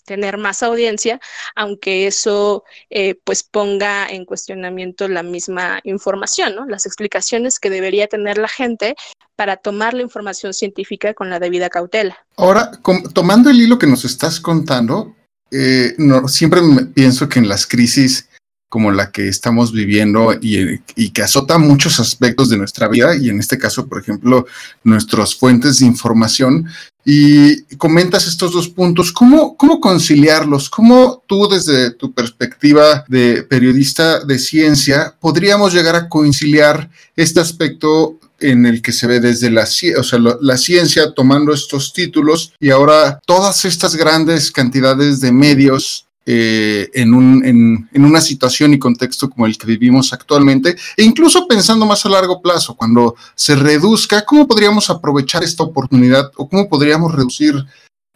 tener más audiencia, aunque eso eh, pues ponga en cuestionamiento la misma información, ¿no? las explicaciones que debería tener la gente para tomar la información científica con la debida cautela. Ahora, tomando el hilo que nos estás contando, eh, no, siempre pienso que en las crisis como la que estamos viviendo y, que azota muchos aspectos de nuestra vida y en este caso, por ejemplo, nuestras fuentes de información. Y comentas estos dos puntos, ¿cómo, cómo conciliarlos? ¿Cómo tú desde tu perspectiva de periodista de ciencia podríamos llegar a conciliar este aspecto en el que se ve desde la, o sea, la ciencia tomando estos títulos y ahora todas estas grandes cantidades de medios eh, en, un, en, una situación y contexto como el que vivimos actualmente, e incluso pensando más a largo plazo, cuando se reduzca, ¿cómo podríamos aprovechar esta oportunidad o cómo podríamos reducir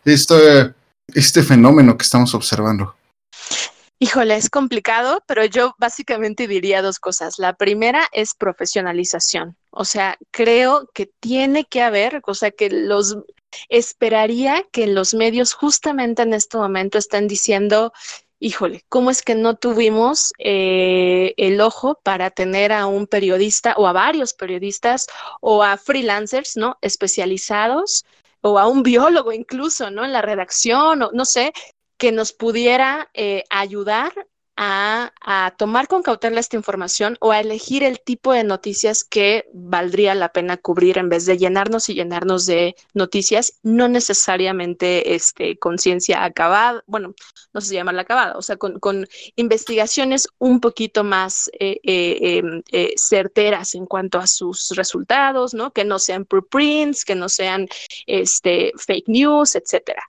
este, este fenómeno que estamos observando? Híjole, es complicado, pero yo básicamente diría dos cosas. La primera es profesionalización. O sea, creo que tiene que haber, o sea, que los esperaría que los medios justamente en este momento estén diciendo, híjole, ¿cómo es que no tuvimos eh, el ojo para tener a un periodista o a varios periodistas o a freelancers, ¿no? Especializados o a un biólogo incluso, ¿no? En la redacción o no sé, que nos pudiera eh, ayudar a, tomar con cautela esta información o a elegir el tipo de noticias que valdría la pena cubrir en vez de llenarnos y llenarnos de noticias, no necesariamente este, con ciencia acabada, bueno, no sé si llamarla acabada, o sea, con, investigaciones un poquito más eh, eh, em, eh, certeras en cuanto a sus resultados, ¿no? Que no sean preprints, que no sean este, fake news, etcétera.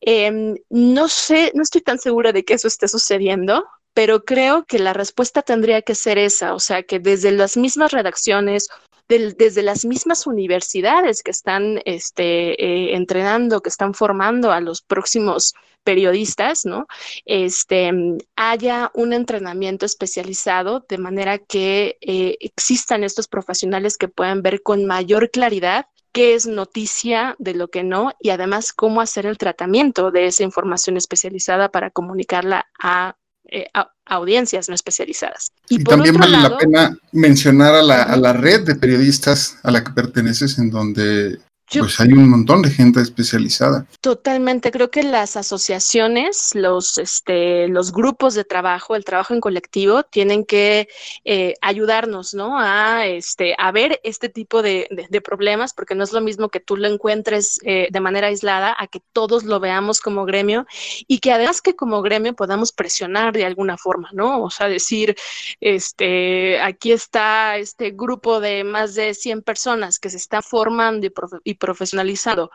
Em, no sé, no estoy tan segura de que eso esté sucediendo, pero creo que la respuesta tendría que ser esa, o sea, que desde las mismas redacciones, desde las mismas universidades que están este, eh, entrenando, que están formando a los próximos periodistas, ¿no? Este, haya un entrenamiento especializado de manera que eh, existan estos profesionales que puedan ver con mayor claridad qué es noticia de lo que no y además cómo hacer el tratamiento de esa información especializada para comunicarla a eh, audiencias no especializadas. Y, también vale la pena mencionar a la, a la, red de periodistas a la que perteneces, en donde pues hay un montón de gente especializada. Totalmente, creo que las asociaciones, los, este, los grupos de trabajo, el trabajo en colectivo, tienen que eh, ayudarnos, ¿no? A, este, a ver este tipo de, problemas, porque no es lo mismo que tú lo encuentres eh, de manera aislada, a que todos lo veamos como gremio y que además que como gremio podamos presionar de alguna forma, ¿no? O sea, decir, este, aquí está este grupo de más de 100 personas que se están formando y, y profesionalizado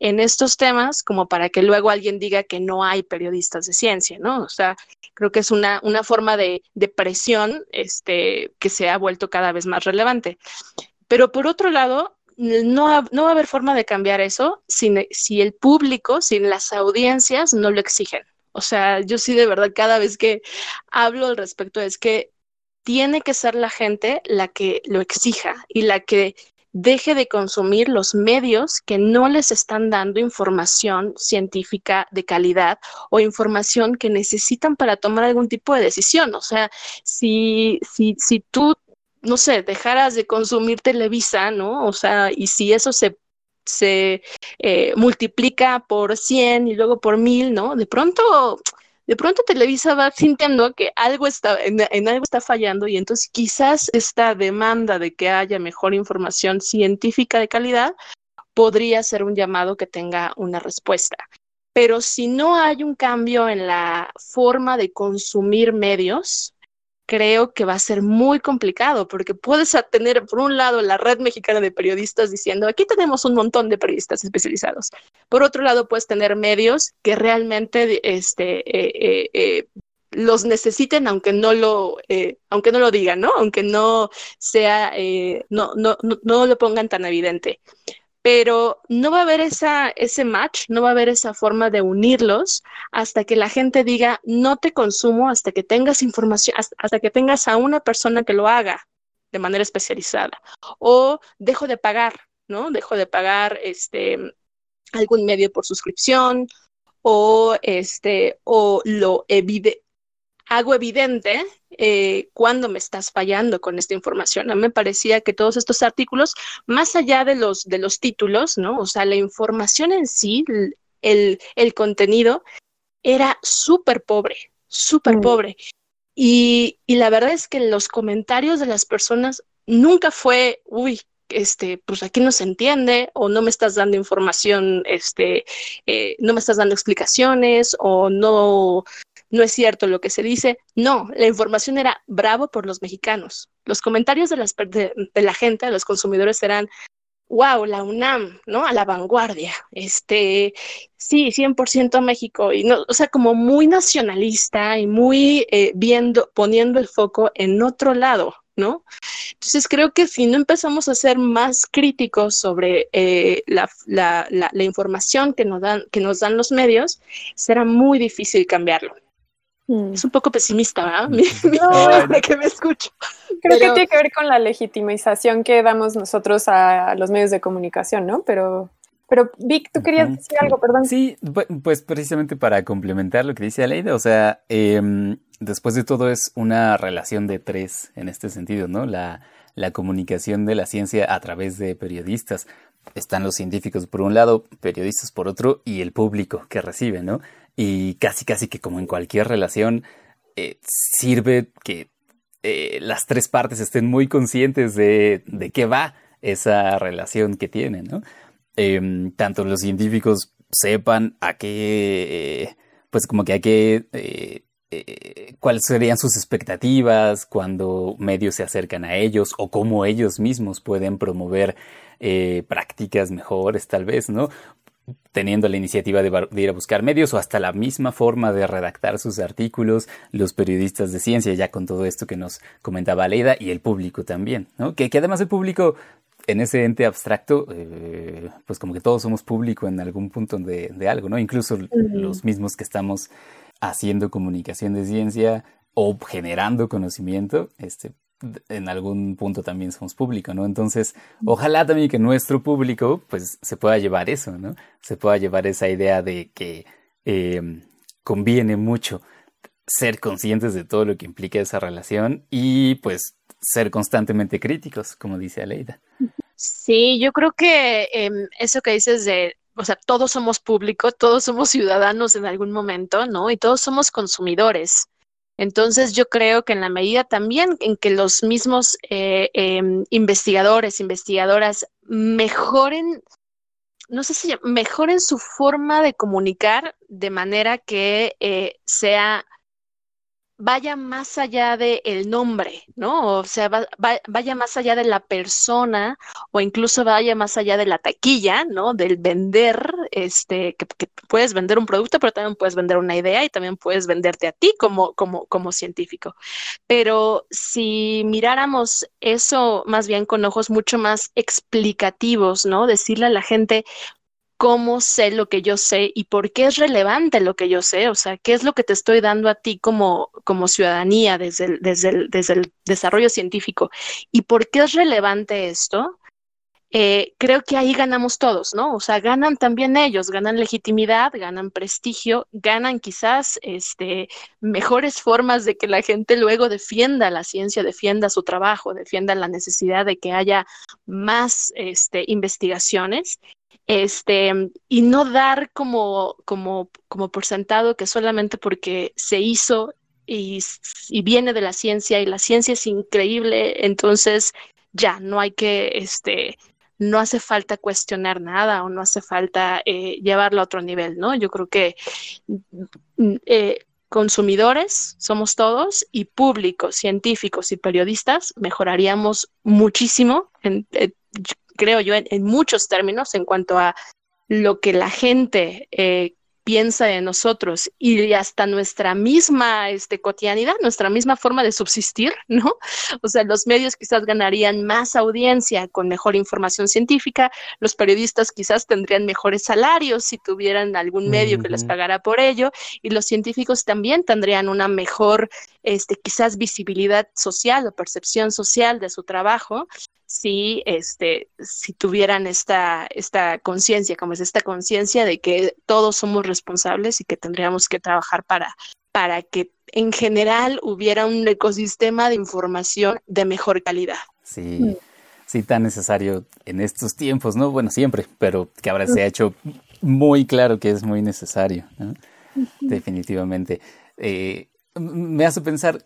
en estos temas como para que luego alguien diga que no hay periodistas de ciencia, ¿no? O sea, creo que es una, una forma de, de presión este, que se ha vuelto cada vez más relevante. Pero por otro lado, no, no va a haber forma de cambiar eso sin, si el público, si las audiencias no lo exigen. O sea, yo sí de verdad cada vez que hablo al respecto es que tiene que ser la gente la que lo exija y la que deje de consumir los medios que no les están dando información científica de calidad o información que necesitan para tomar algún tipo de decisión. O sea, si, si, si tú, no sé, dejaras de consumir Televisa, ¿no? O sea, y si eso se se eh, multiplica por 100 y luego por 1000, ¿no? De pronto de pronto Televisa va sintiendo que algo está, en, algo está fallando y entonces quizás esta demanda de que haya mejor información científica de calidad podría ser un llamado que tenga una respuesta. Pero si no hay un cambio en la forma de consumir medios, creo que va a ser muy complicado porque puedes tener, por un lado, la red mexicana de periodistas diciendo, aquí tenemos un montón de periodistas especializados. Por otro lado, puedes tener medios que realmente este, eh, eh, eh, los necesiten aunque no lo aunque no lo digan no aunque no sea no, no, no, no lo pongan tan evidente pero no va a haber esa, ese match, no va a haber esa forma de unirlos hasta que la gente diga, no te consumo hasta que tengas información, hasta que tengas a una persona que lo haga de manera especializada. O dejo de pagar, ¿no? Dejo de pagar este, algún medio por suscripción o, este, o lo evide hago evidente eh, cuando me estás fallando con esta información. A mí me parecía que todos estos artículos, más allá de los, de los títulos, ¿no? O sea, la información en sí, el, el contenido, era súper pobre, súper mm. pobre. Y, y la verdad es que los comentarios de las personas nunca fue, uy, este, pues aquí no se entiende o no me estás dando información, este, eh, no me estás dando explicaciones o no, no es cierto lo que se dice. No, la información era bravo por los mexicanos. Los comentarios de, las, de, la gente, de los consumidores eran, wow, la UNAM, ¿no? A la vanguardia, este, sí, 100% México, y no, o sea, como muy nacionalista y muy eh, viendo, poniendo el foco en otro lado, ¿no? Entonces creo que si no empezamos a ser más críticos sobre eh, la, información que nos, dan, que nos dan los medios, será muy difícil cambiarlo. Mm. Es un poco pesimista, ¿verdad? No, de que me escucho. Creo que tiene que ver con la legitimización que damos nosotros a los medios de comunicación, ¿no? Pero pero Vic, tú querías decir algo, perdón. Sí, pues precisamente para complementar lo que dice Aleida, o sea, em, después de todo es una relación de tres en este sentido, ¿no? La, la comunicación de la ciencia a través de periodistas. Están los científicos por un lado, periodistas por otro y el público que recibe, ¿no? Y casi, casi que como en cualquier relación, eh, sirve que eh, las tres partes estén muy conscientes de, de qué va esa relación que tienen, ¿no? Em, tanto los científicos sepan a qué, pues como que a qué, eh, eh, cuáles serían sus expectativas cuando medios se acercan a ellos o cómo ellos mismos pueden promover eh, prácticas mejores tal vez, ¿no? Teniendo la iniciativa de, ir a buscar medios o hasta la misma forma de redactar sus artículos, los periodistas de ciencia, ya con todo esto que nos comentaba Leida, y el público también, ¿no? Que, que además el público en ese ente abstracto, eh, pues como que todos somos público en algún punto de, algo, ¿no? Incluso los mismos que estamos haciendo comunicación de ciencia o generando conocimiento, este, en algún punto también somos público, ¿no? Entonces, ojalá también que nuestro público, pues, se pueda llevar eso, ¿no? Se pueda llevar esa idea de que eh, conviene mucho ser conscientes de todo lo que implica esa relación y, pues, ser constantemente críticos, como dice Aleida. Sí, yo creo que em, eso que dices de, o sea, todos somos público, todos somos ciudadanos en algún momento, ¿no? Y todos somos consumidores. Entonces yo creo que en la medida también en que los mismos eh, em, investigadores, investigadoras mejoren, no sé si mejoren su forma de comunicar de manera que eh, sea vaya más allá del el nombre, ¿no? O sea, vaya más allá de la persona o incluso vaya más allá de la taquilla, ¿no? Del vender, este, que, puedes vender un producto, pero también puedes vender una idea y también puedes venderte a ti como, como, como científico. Pero si miráramos eso más bien con ojos mucho más explicativos, ¿no? Decirle a la gente, cómo sé lo que yo sé y por qué es relevante lo que yo sé, o sea, qué es lo que te estoy dando a ti como, como ciudadanía desde el, desde, desde el desarrollo científico. Y por qué es relevante esto, eh, creo que ahí ganamos todos, ¿no? O sea, ganan también ellos, ganan legitimidad, ganan prestigio, ganan quizás este, mejores formas de que la gente luego defienda la ciencia, defienda su trabajo, defienda la necesidad de que haya más este, investigaciones este, y no dar como, como, como por sentado que solamente porque se hizo y, viene de la ciencia y la ciencia es increíble, entonces ya no hay que, este, no hace falta cuestionar nada o no hace falta eh, llevarlo a otro nivel, ¿no? Yo creo que mm, eh, consumidores somos todos y públicos, científicos y periodistas mejoraríamos muchísimo eh, creo yo, en, muchos términos en cuanto a lo que la gente eh, piensa de nosotros y hasta nuestra misma este, cotidianidad, nuestra misma forma de subsistir, *laughs* ¿no? O sea, los medios quizás ganarían más audiencia con mejor información científica, los periodistas quizás tendrían mejores salarios si tuvieran algún medio que les pagara por ello, y los científicos también tendrían una mejor, este, quizás visibilidad social o percepción social de su trabajo, si, este, si tuvieran esta, esta conciencia, como es esta conciencia de que todos somos responsables y que tendríamos que trabajar para, para que en general hubiera un ecosistema de información de mejor calidad. Sí, mm. sí, tan necesario en estos tiempos, ¿no? Bueno, siempre, pero que ahora se ha hecho muy claro que es muy necesario. definitivamente. Eh, me hace pensar,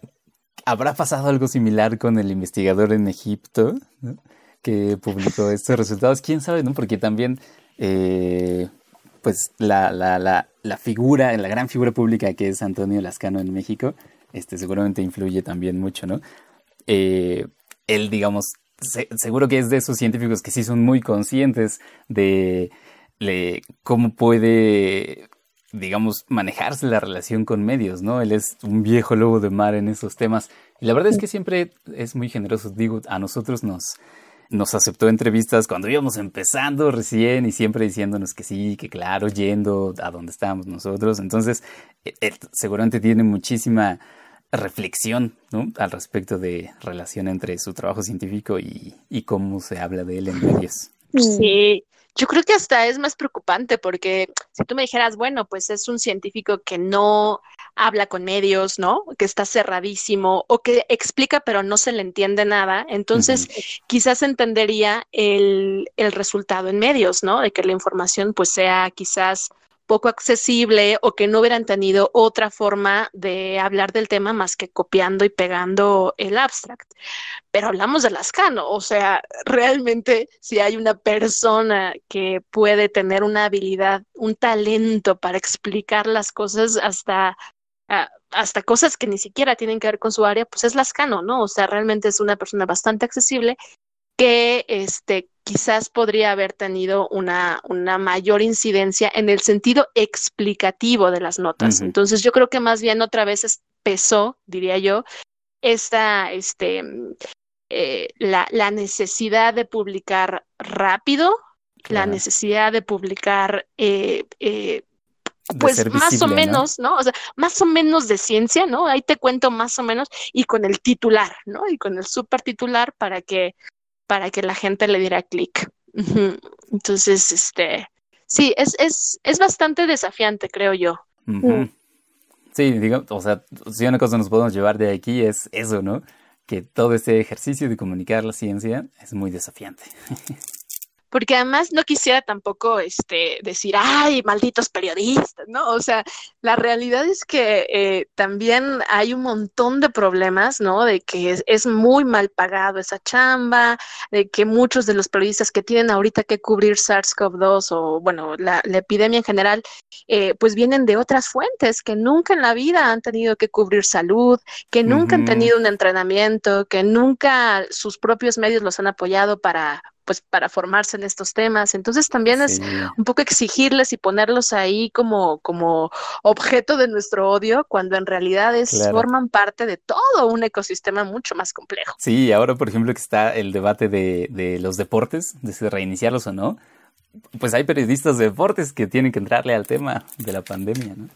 ¿habrá pasado algo similar con el investigador en Egipto que publicó estos resultados? ¿Quién sabe? no Porque también, eh, pues, la, la, la, la, figura, la gran figura pública que es Antonio Lascano en México, este, seguramente influye también mucho, ¿no? Eh, él, digamos, seguro que es de esos científicos que sí son muy conscientes de cómo puede digamos, manejarse la relación con medios, ¿no? Él es un viejo lobo de mar en esos temas. Y la verdad es que siempre es muy generoso. Digo, a nosotros nos, nos aceptó entrevistas cuando íbamos empezando recién y siempre diciéndonos que sí, que claro, yendo a donde estábamos nosotros. Entonces, e, él seguramente tiene muchísima reflexión ¿no? al respecto de relación entre su trabajo científico y, y cómo se habla de él en medios. Sí, yo creo que hasta es más preocupante porque si tú me dijeras, bueno, pues es un científico que no habla con medios, ¿no? Que está cerradísimo o que explica pero no se le entiende nada, entonces quizás entendería el, el resultado en medios, ¿no? De que la información pues sea quizás poco accesible o que no hubieran tenido otra forma de hablar del tema más que copiando y pegando el abstract. Pero hablamos de Lascano, o sea, realmente si hay una persona que puede tener una habilidad, un talento para explicar las cosas hasta hasta cosas que ni siquiera tienen que ver con su área, pues es Lascano, ¿no? O sea, realmente es una persona bastante accesible que este, quizás podría haber tenido una, una mayor incidencia en el sentido explicativo de las notas. Entonces yo creo que más bien otra vez pesó, diría yo, esta, este, eh, la, la, necesidad de publicar rápido, la necesidad de publicar eh, eh, pues más o menos, ¿no? O sea, más o menos de ciencia, ¿no? Ahí te cuento más o menos y con el titular, ¿no? Y con el super titular para que para que la gente le diera clic. Entonces, este, sí, es, es, es bastante desafiante, creo yo. Sí, digo, o sea, si una cosa nos podemos llevar de aquí es eso, ¿no? Que todo este ejercicio de comunicar la ciencia es muy desafiante. *laughs* porque además no quisiera tampoco este, decir, ay, malditos periodistas, ¿no? O sea, la realidad es que eh, también hay un montón de problemas, ¿no? De que es, muy mal pagado esa chamba, de que muchos de los periodistas que tienen ahorita que cubrir SARS-CoV-2 o, bueno, la, epidemia en general, eh, pues vienen de otras fuentes que nunca en la vida han tenido que cubrir salud, que nunca han tenido un entrenamiento, que nunca sus propios medios los han apoyado para pues para formarse en estos temas. Entonces también es un poco exigirles y ponerlos ahí como, como objeto de nuestro odio, cuando en realidad es, forman parte de todo un ecosistema mucho más complejo. Sí, ahora por ejemplo que está el debate de, de los deportes, de si reiniciarlos o no, pues hay periodistas de deportes que tienen que entrarle al tema de la pandemia, ¿no?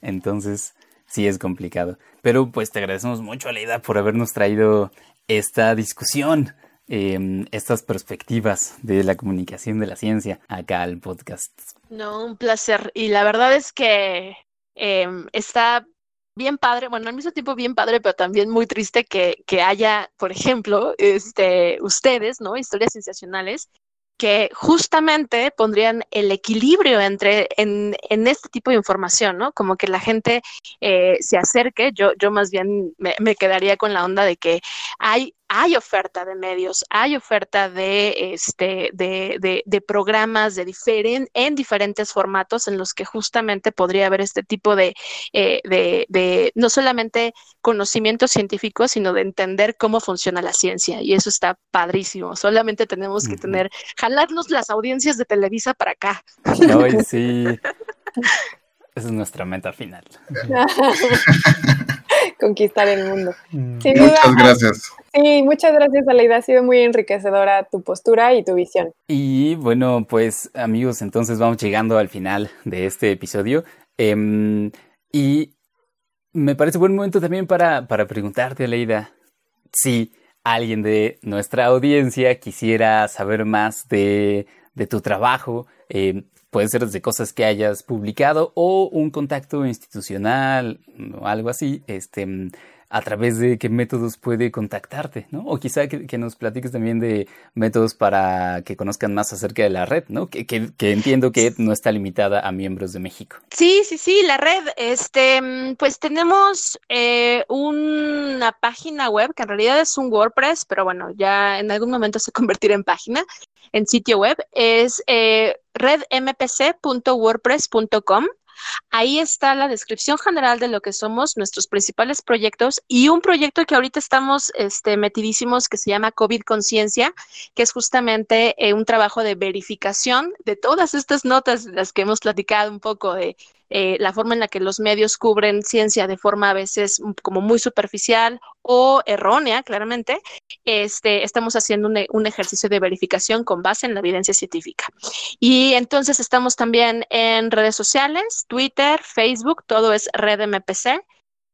Entonces, sí es complicado. Pero pues te agradecemos mucho, Aleida, por habernos traído esta discusión Em, estas perspectivas de la comunicación de la ciencia acá al podcast. No, un placer. Y la verdad es que em, está bien padre, bueno, al mismo tiempo bien padre, pero también muy triste que, que haya, por ejemplo, este, ustedes, ¿no? Historias sensacionales que justamente pondrían el equilibrio entre en, en, este tipo de información, ¿no? Como que la gente eh, se acerque, yo, yo más bien me, me, quedaría con la onda de que hay hay oferta de medios, hay oferta de, este, de, de, programas de diferen, en diferentes formatos en los que justamente podría haber este tipo de, eh, de, no solamente conocimiento científico, sino de entender cómo funciona la ciencia. Y eso está padrísimo. Solamente tenemos que tener, jalarnos las audiencias de Televisa para acá. Ay, *laughs* sí. Esa es nuestra meta final. *laughs* Conquistar el mundo. Mm. muchas gracias. Sí, muchas gracias, Aleida. Ha sido muy enriquecedora tu postura y tu visión. Y bueno, pues amigos, entonces vamos llegando al final de este episodio. Em, y me parece buen momento también para, para preguntarte, Aleida, si alguien de nuestra audiencia quisiera saber más de, de tu trabajo, eh, puede ser desde cosas que hayas publicado o un contacto institucional o algo así, este, a través de qué métodos puede contactarte, ¿no? O quizá que, nos platiques también de métodos para que conozcan más acerca de la red, ¿no? Que, que, entiendo que no está limitada a miembros de México. Sí, sí, sí, la red, este, pues tenemos eh, una página web que en realidad es un WordPress, pero bueno, ya en algún momento se *laughs* convertirá en página, en sitio web, es eh, redmpc.wordpress.com. Ahí está la descripción general de lo que somos, nuestros principales proyectos y un proyecto que ahorita estamos este, metidísimos que se llama COVID Conciencia, que es justamente eh, un trabajo de verificación de todas estas notas de las que hemos platicado un poco de eh, la forma en la que los medios cubren ciencia de forma a veces como muy superficial o errónea, claramente, este, estamos haciendo un, un, ejercicio de verificación con base en la evidencia científica. Y entonces estamos también en redes sociales, Twitter, Facebook, todo es Red MPC.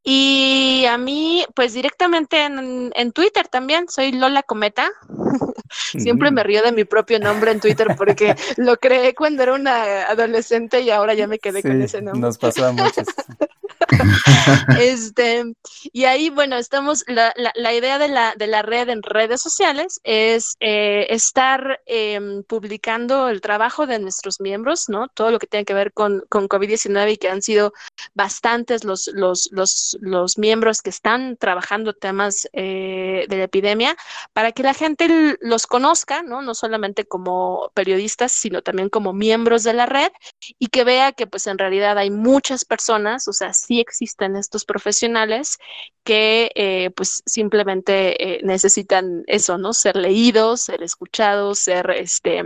Y a mí, pues directamente en, en Twitter también, soy Lola Cometa. *laughs* Siempre me río de mi propio nombre en Twitter porque *laughs* lo creé cuando era una adolescente y ahora ya me quedé con ese nombre. Nos pasó a muchos. *laughs* *laughs* este, y ahí, bueno, estamos, la, la, idea de la, de la red en redes sociales es eh, estar em, publicando el trabajo de nuestros miembros, ¿no? Todo lo que tiene que ver con, con COVID-19 y que han sido bastantes los, los, los, los miembros que están trabajando temas eh, de la epidemia para que la gente los conozca, ¿no? No solamente como periodistas, sino también como miembros de la red y que vea que pues en realidad hay muchas personas, o sea, sí existen estos profesionales que eh, pues simplemente eh, necesitan eso, ¿no? Ser leídos, ser escuchados, ser este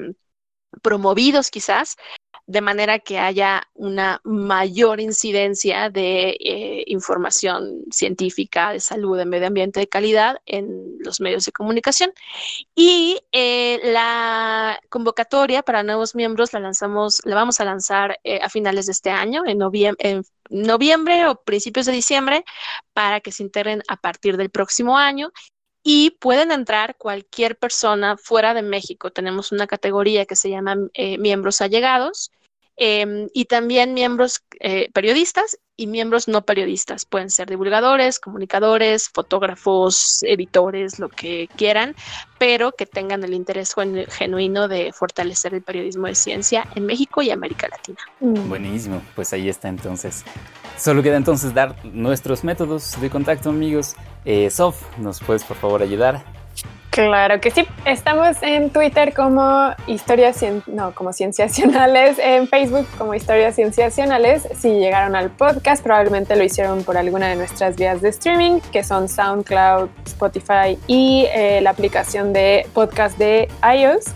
promovidos quizás de manera que haya una mayor incidencia de eh, información científica, de salud, de medio ambiente de calidad en los medios de comunicación. Y eh, la convocatoria para nuevos miembros la lanzamos, la vamos a lanzar eh, a finales de este año, en noviembre, en noviembre o principios de diciembre, para que se integren a partir del próximo año y pueden entrar cualquier persona fuera de México. Tenemos una categoría que se llama miembros allegados Em, y también miembros eh, periodistas y miembros no periodistas. Pueden ser divulgadores, comunicadores, fotógrafos, editores, lo que quieran, pero que tengan el interés genuino de fortalecer el periodismo de ciencia en México y América Latina. Mm. Buenísimo, pues ahí está entonces. Solo queda entonces dar nuestros métodos de contacto, amigos. Eh, Sof, ¿nos puedes por favor ayudar? Claro que sí. Estamos en Twitter como historias, no, como cienciacionales, *laughs* en Facebook como historias cienciacionales. Si llegaron al podcast, probablemente lo hicieron por alguna de nuestras vías de streaming, que son SoundCloud, Spotify y eh, la aplicación de podcast de iOS.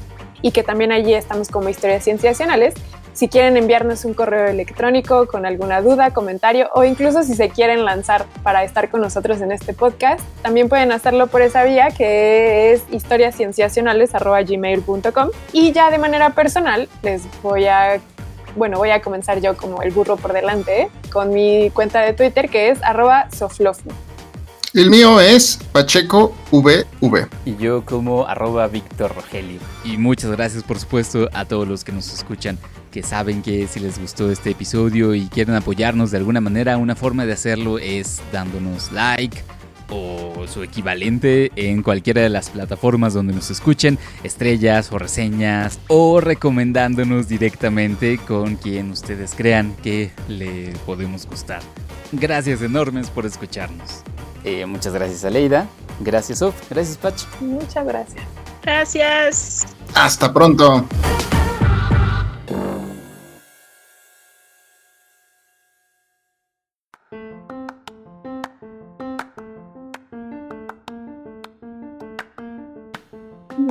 Y que también allí estamos como historias cienciacionales. Si quieren enviarnos un correo electrónico con alguna duda, comentario o incluso si se quieren lanzar para estar con nosotros en este podcast, también pueden hacerlo por esa vía que es historiascienciacionales.gmail.com y ya de manera personal les voy a bueno, voy a comenzar yo como el burro por delante con mi cuenta de Twitter que es arroba el mío es Pacheco VV. Y yo como arroba Víctor Rogelio. Y muchas gracias por supuesto a todos los que nos escuchan, que saben que si les gustó este episodio y quieren apoyarnos de alguna manera, una forma de hacerlo es dándonos like o su equivalente en cualquiera de las plataformas donde nos escuchen, estrellas o reseñas, o recomendándonos directamente con quien ustedes crean que le podemos gustar. Gracias enormes por escucharnos. Eh, muchas gracias a Leida. Gracias, Sof. Gracias, Pach. Muchas gracias. Gracias. Hasta pronto.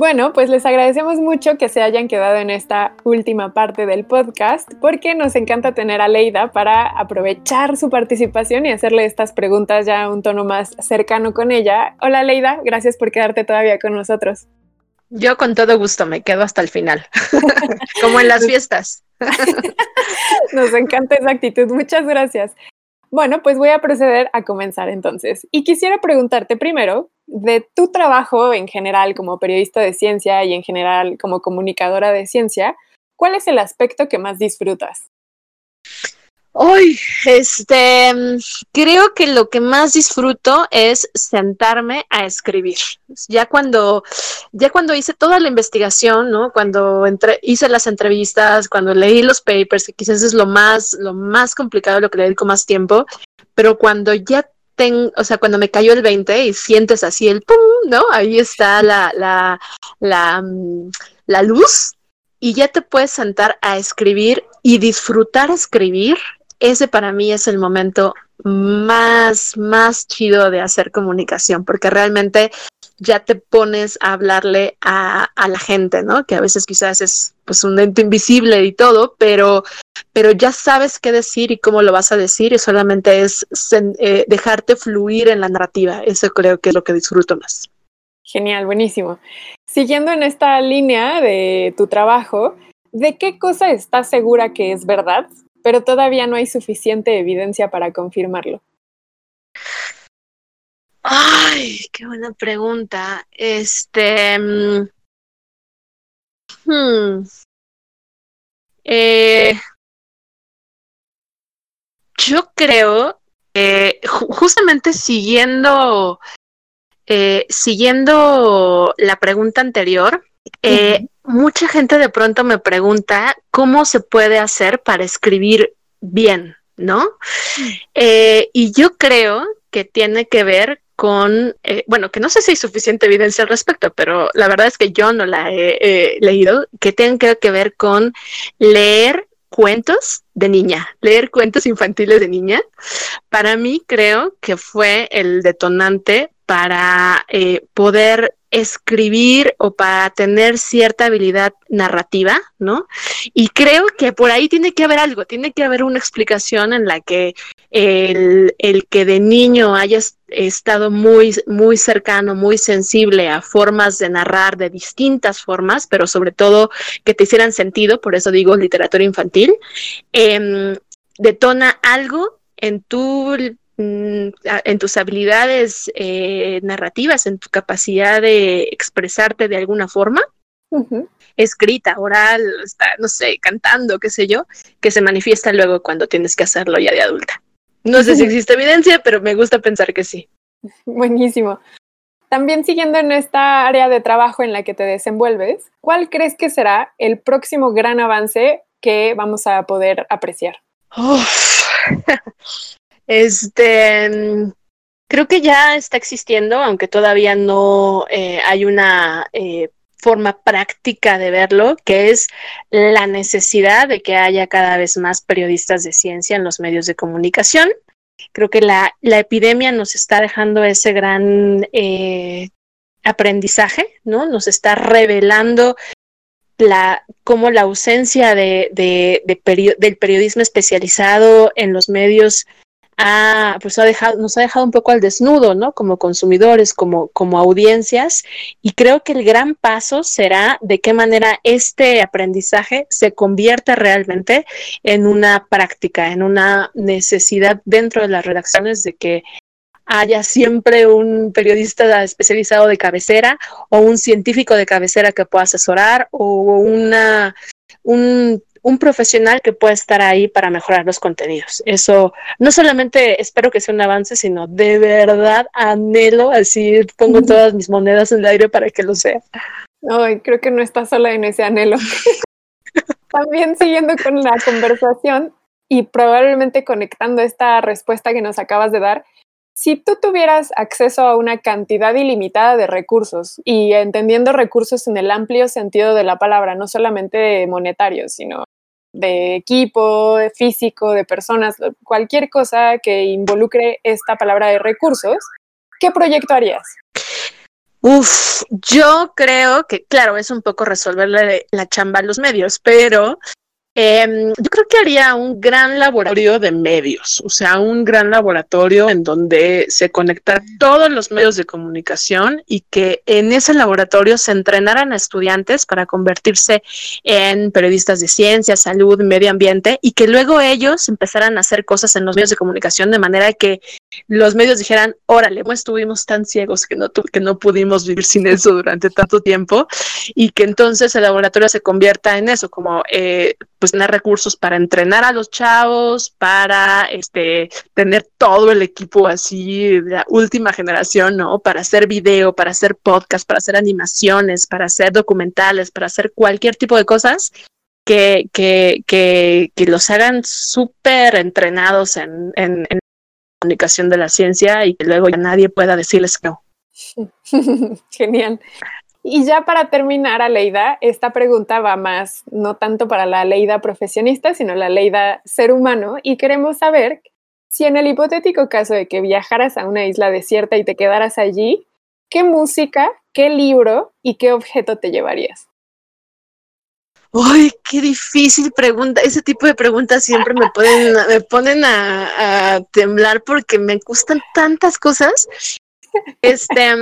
Bueno, pues les agradecemos mucho que se hayan quedado en esta última parte del podcast porque nos encanta tener a Leida para aprovechar su participación y hacerle estas preguntas ya un tono más cercano con ella. Hola Leida, gracias por quedarte todavía con nosotros. Yo con todo gusto me quedo hasta el final, *laughs* como en las fiestas. *laughs* Nos encanta esa actitud, muchas gracias. Bueno, pues voy a proceder a comenzar entonces. Y quisiera preguntarte primero, de tu trabajo en general como periodista de ciencia y en general como comunicadora de ciencia, ¿cuál es el aspecto que más disfrutas? Hoy, este, creo que lo que más disfruto es sentarme a escribir. Ya cuando, ya cuando hice toda la investigación, ¿no? Cuando entre, hice las entrevistas, cuando leí los papers, que quizás es lo más, lo más complicado, lo que le dedico más tiempo, pero cuando ya o sea, cuando me cayó el 20 y sientes así el pum, ¿no? Ahí está la, la, la, mm, la luz y ya te puedes sentar a escribir y disfrutar escribir ese para mí es el momento más, más chido de hacer comunicación, porque realmente ya te pones a hablarle a, la gente, ¿no? Que a veces quizás es pues un ente invisible y todo, pero, pero ya sabes qué decir y cómo lo vas a decir y solamente es eh, dejarte fluir en la narrativa. Eso creo que es lo que disfruto más. Genial, buenísimo. Siguiendo en esta línea de tu trabajo, ¿de qué cosa estás segura que es verdad pero todavía no hay suficiente evidencia para confirmarlo. Ay, qué buena pregunta. Este. Mm, hmm, eh, yo creo que justamente siguiendo, eh, siguiendo la pregunta anterior, eh, mucha gente de pronto me pregunta cómo se puede hacer para escribir bien, ¿no? Eh, y yo creo que tiene que ver con, eh, bueno, que no sé si hay suficiente evidencia al respecto, pero la verdad es que yo no la he leído, que tiene que ver con leer cuentos de niña, leer cuentos infantiles de niña. Para mí creo que fue el detonante para eh, poder escribir o para tener cierta habilidad narrativa, ¿no? Y creo que por ahí tiene que haber algo, tiene que haber una explicación en la que el, que de niño hayas estado muy, muy cercano, muy sensible a formas de narrar de distintas formas, pero sobre todo que te hicieran sentido, por eso digo literatura infantil, em, detona algo en tu Mm, en tus habilidades eh, narrativas, en tu capacidad de expresarte de alguna forma, escrita, oral, no sé, cantando, qué sé yo, que se manifiesta luego cuando tienes que hacerlo ya de adulta. No sé si *laughs* existe evidencia, pero me gusta pensar que sí. Buenísimo. También siguiendo en esta área de trabajo en la que te desenvuelves, ¿cuál crees que será el próximo gran avance que vamos a poder apreciar? *laughs* Este, creo que ya está existiendo, aunque todavía no eh, hay una eh, forma práctica de verlo, que es la necesidad de que haya cada vez más periodistas de ciencia en los medios de comunicación. Creo que la, epidemia nos está dejando ese gran eh, aprendizaje, ¿no? Nos está revelando la, cómo la ausencia de, del periodismo especializado en los medios ha, pues ha dejado, nos ha dejado un poco al desnudo, ¿no? Como consumidores, como, como audiencias. Y creo que el gran paso será de qué manera este aprendizaje se convierte realmente en una práctica, en una necesidad dentro de las redacciones de que haya siempre un periodista especializado de cabecera o un científico de cabecera que pueda asesorar o una, un un profesional que pueda estar ahí para mejorar los contenidos. Eso no solamente espero que sea un avance, sino de verdad anhelo, así pongo todas mis monedas en el aire para que lo sea. Ay, creo que no estás sola en ese anhelo. *laughs* También siguiendo con la conversación y probablemente conectando esta respuesta que nos acabas de dar, si tú tuvieras acceso a una cantidad ilimitada de recursos y entendiendo recursos en el amplio sentido de la palabra, no solamente monetarios, sino de equipo, físico, de personas, cualquier cosa que involucre esta palabra de recursos, ¿qué proyecto harías? Uf, yo creo que, claro, es un poco resolverle la chamba a los medios, pero Em, yo creo que haría un gran laboratorio de medios, o sea, un gran laboratorio en donde se conectaran todos los medios de comunicación y que en ese laboratorio se entrenaran a estudiantes para convertirse en periodistas de ciencia, salud, medio ambiente y que luego ellos empezaran a hacer cosas en los medios de comunicación de manera que los medios dijeran, órale, pues estuvimos tan ciegos que no, que no pudimos vivir sin eso durante tanto tiempo y que entonces el laboratorio se convierta en eso, como eh, pues tener recursos para entrenar a los chavos, para este, tener todo el equipo así de la última generación, ¿no? Para hacer video, para hacer podcast, para hacer animaciones, para hacer documentales, para hacer cualquier tipo de cosas que, que, que, que los hagan súper entrenados en, en, en comunicación de la ciencia y que luego ya nadie pueda decirles que no. *laughs* Genial. Y ya para terminar, Aleida, esta pregunta va más, no tanto para la Aleida profesionista, sino la Aleida ser humano, y queremos saber si en el hipotético caso de que viajaras a una isla desierta y te quedaras allí, ¿qué música, qué libro y qué objeto te llevarías? Uy, qué difícil pregunta. Ese tipo de preguntas siempre me ponen, me ponen a, temblar porque me gustan tantas cosas este,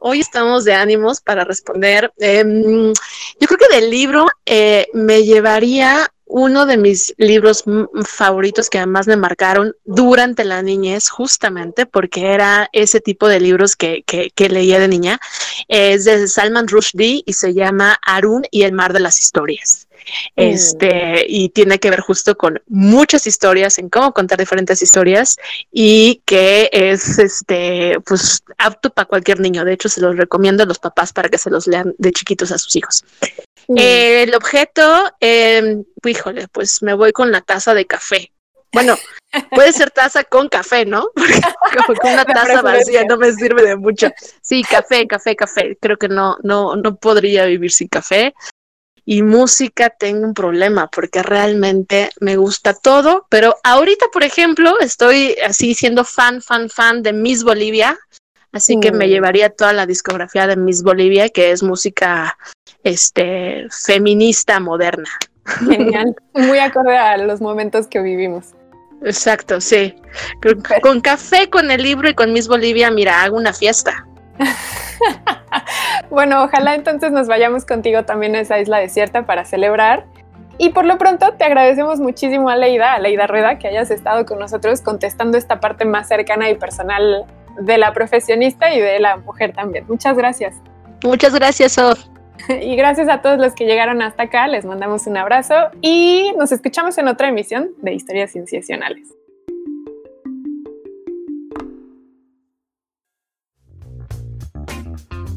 hoy estamos de ánimos para responder. Em, yo creo que del libro eh, me llevaría uno de mis libros favoritos que además me marcaron durante la niñez, justamente porque era ese tipo de libros que, que, que leía de niña. Es de Salman Rushdie y se llama Arun y el mar de las historias. Este, y tiene que ver justo con muchas historias, en cómo contar diferentes historias y que es este, pues apto para cualquier niño. De hecho, se los recomiendo a los papás para que se los lean de chiquitos a sus hijos. el objeto, eh, híjole, pues me voy con la taza de café. Bueno, *laughs* puede ser taza con café, ¿no? *laughs* Porque una taza vacía no me sirve de mucho. Sí, café, café, café. Creo que no, no, no podría vivir sin café y música tengo un problema porque realmente me gusta todo, pero ahorita, por ejemplo, estoy así siendo fan, fan, fan de Miss Bolivia, así que me mm. llevaría toda la discografía de Miss Bolivia, que es música este feminista moderna. Genial, *laughs* muy acorde a los momentos que vivimos. Exacto, sí. Con, con café, con el libro y con Miss Bolivia, mira, hago una fiesta. *laughs* bueno, ojalá entonces nos vayamos contigo también a esa isla desierta para celebrar. Y por lo pronto te agradecemos muchísimo a Leida, a Leida Rueda, que hayas estado con nosotros contestando esta parte más cercana y personal de la profesionista y de la mujer también. Muchas gracias. Muchas gracias, Sof. *laughs* Y gracias a todos los que llegaron hasta acá, les mandamos un abrazo y nos escuchamos en otra emisión de Historias Cienciacionales.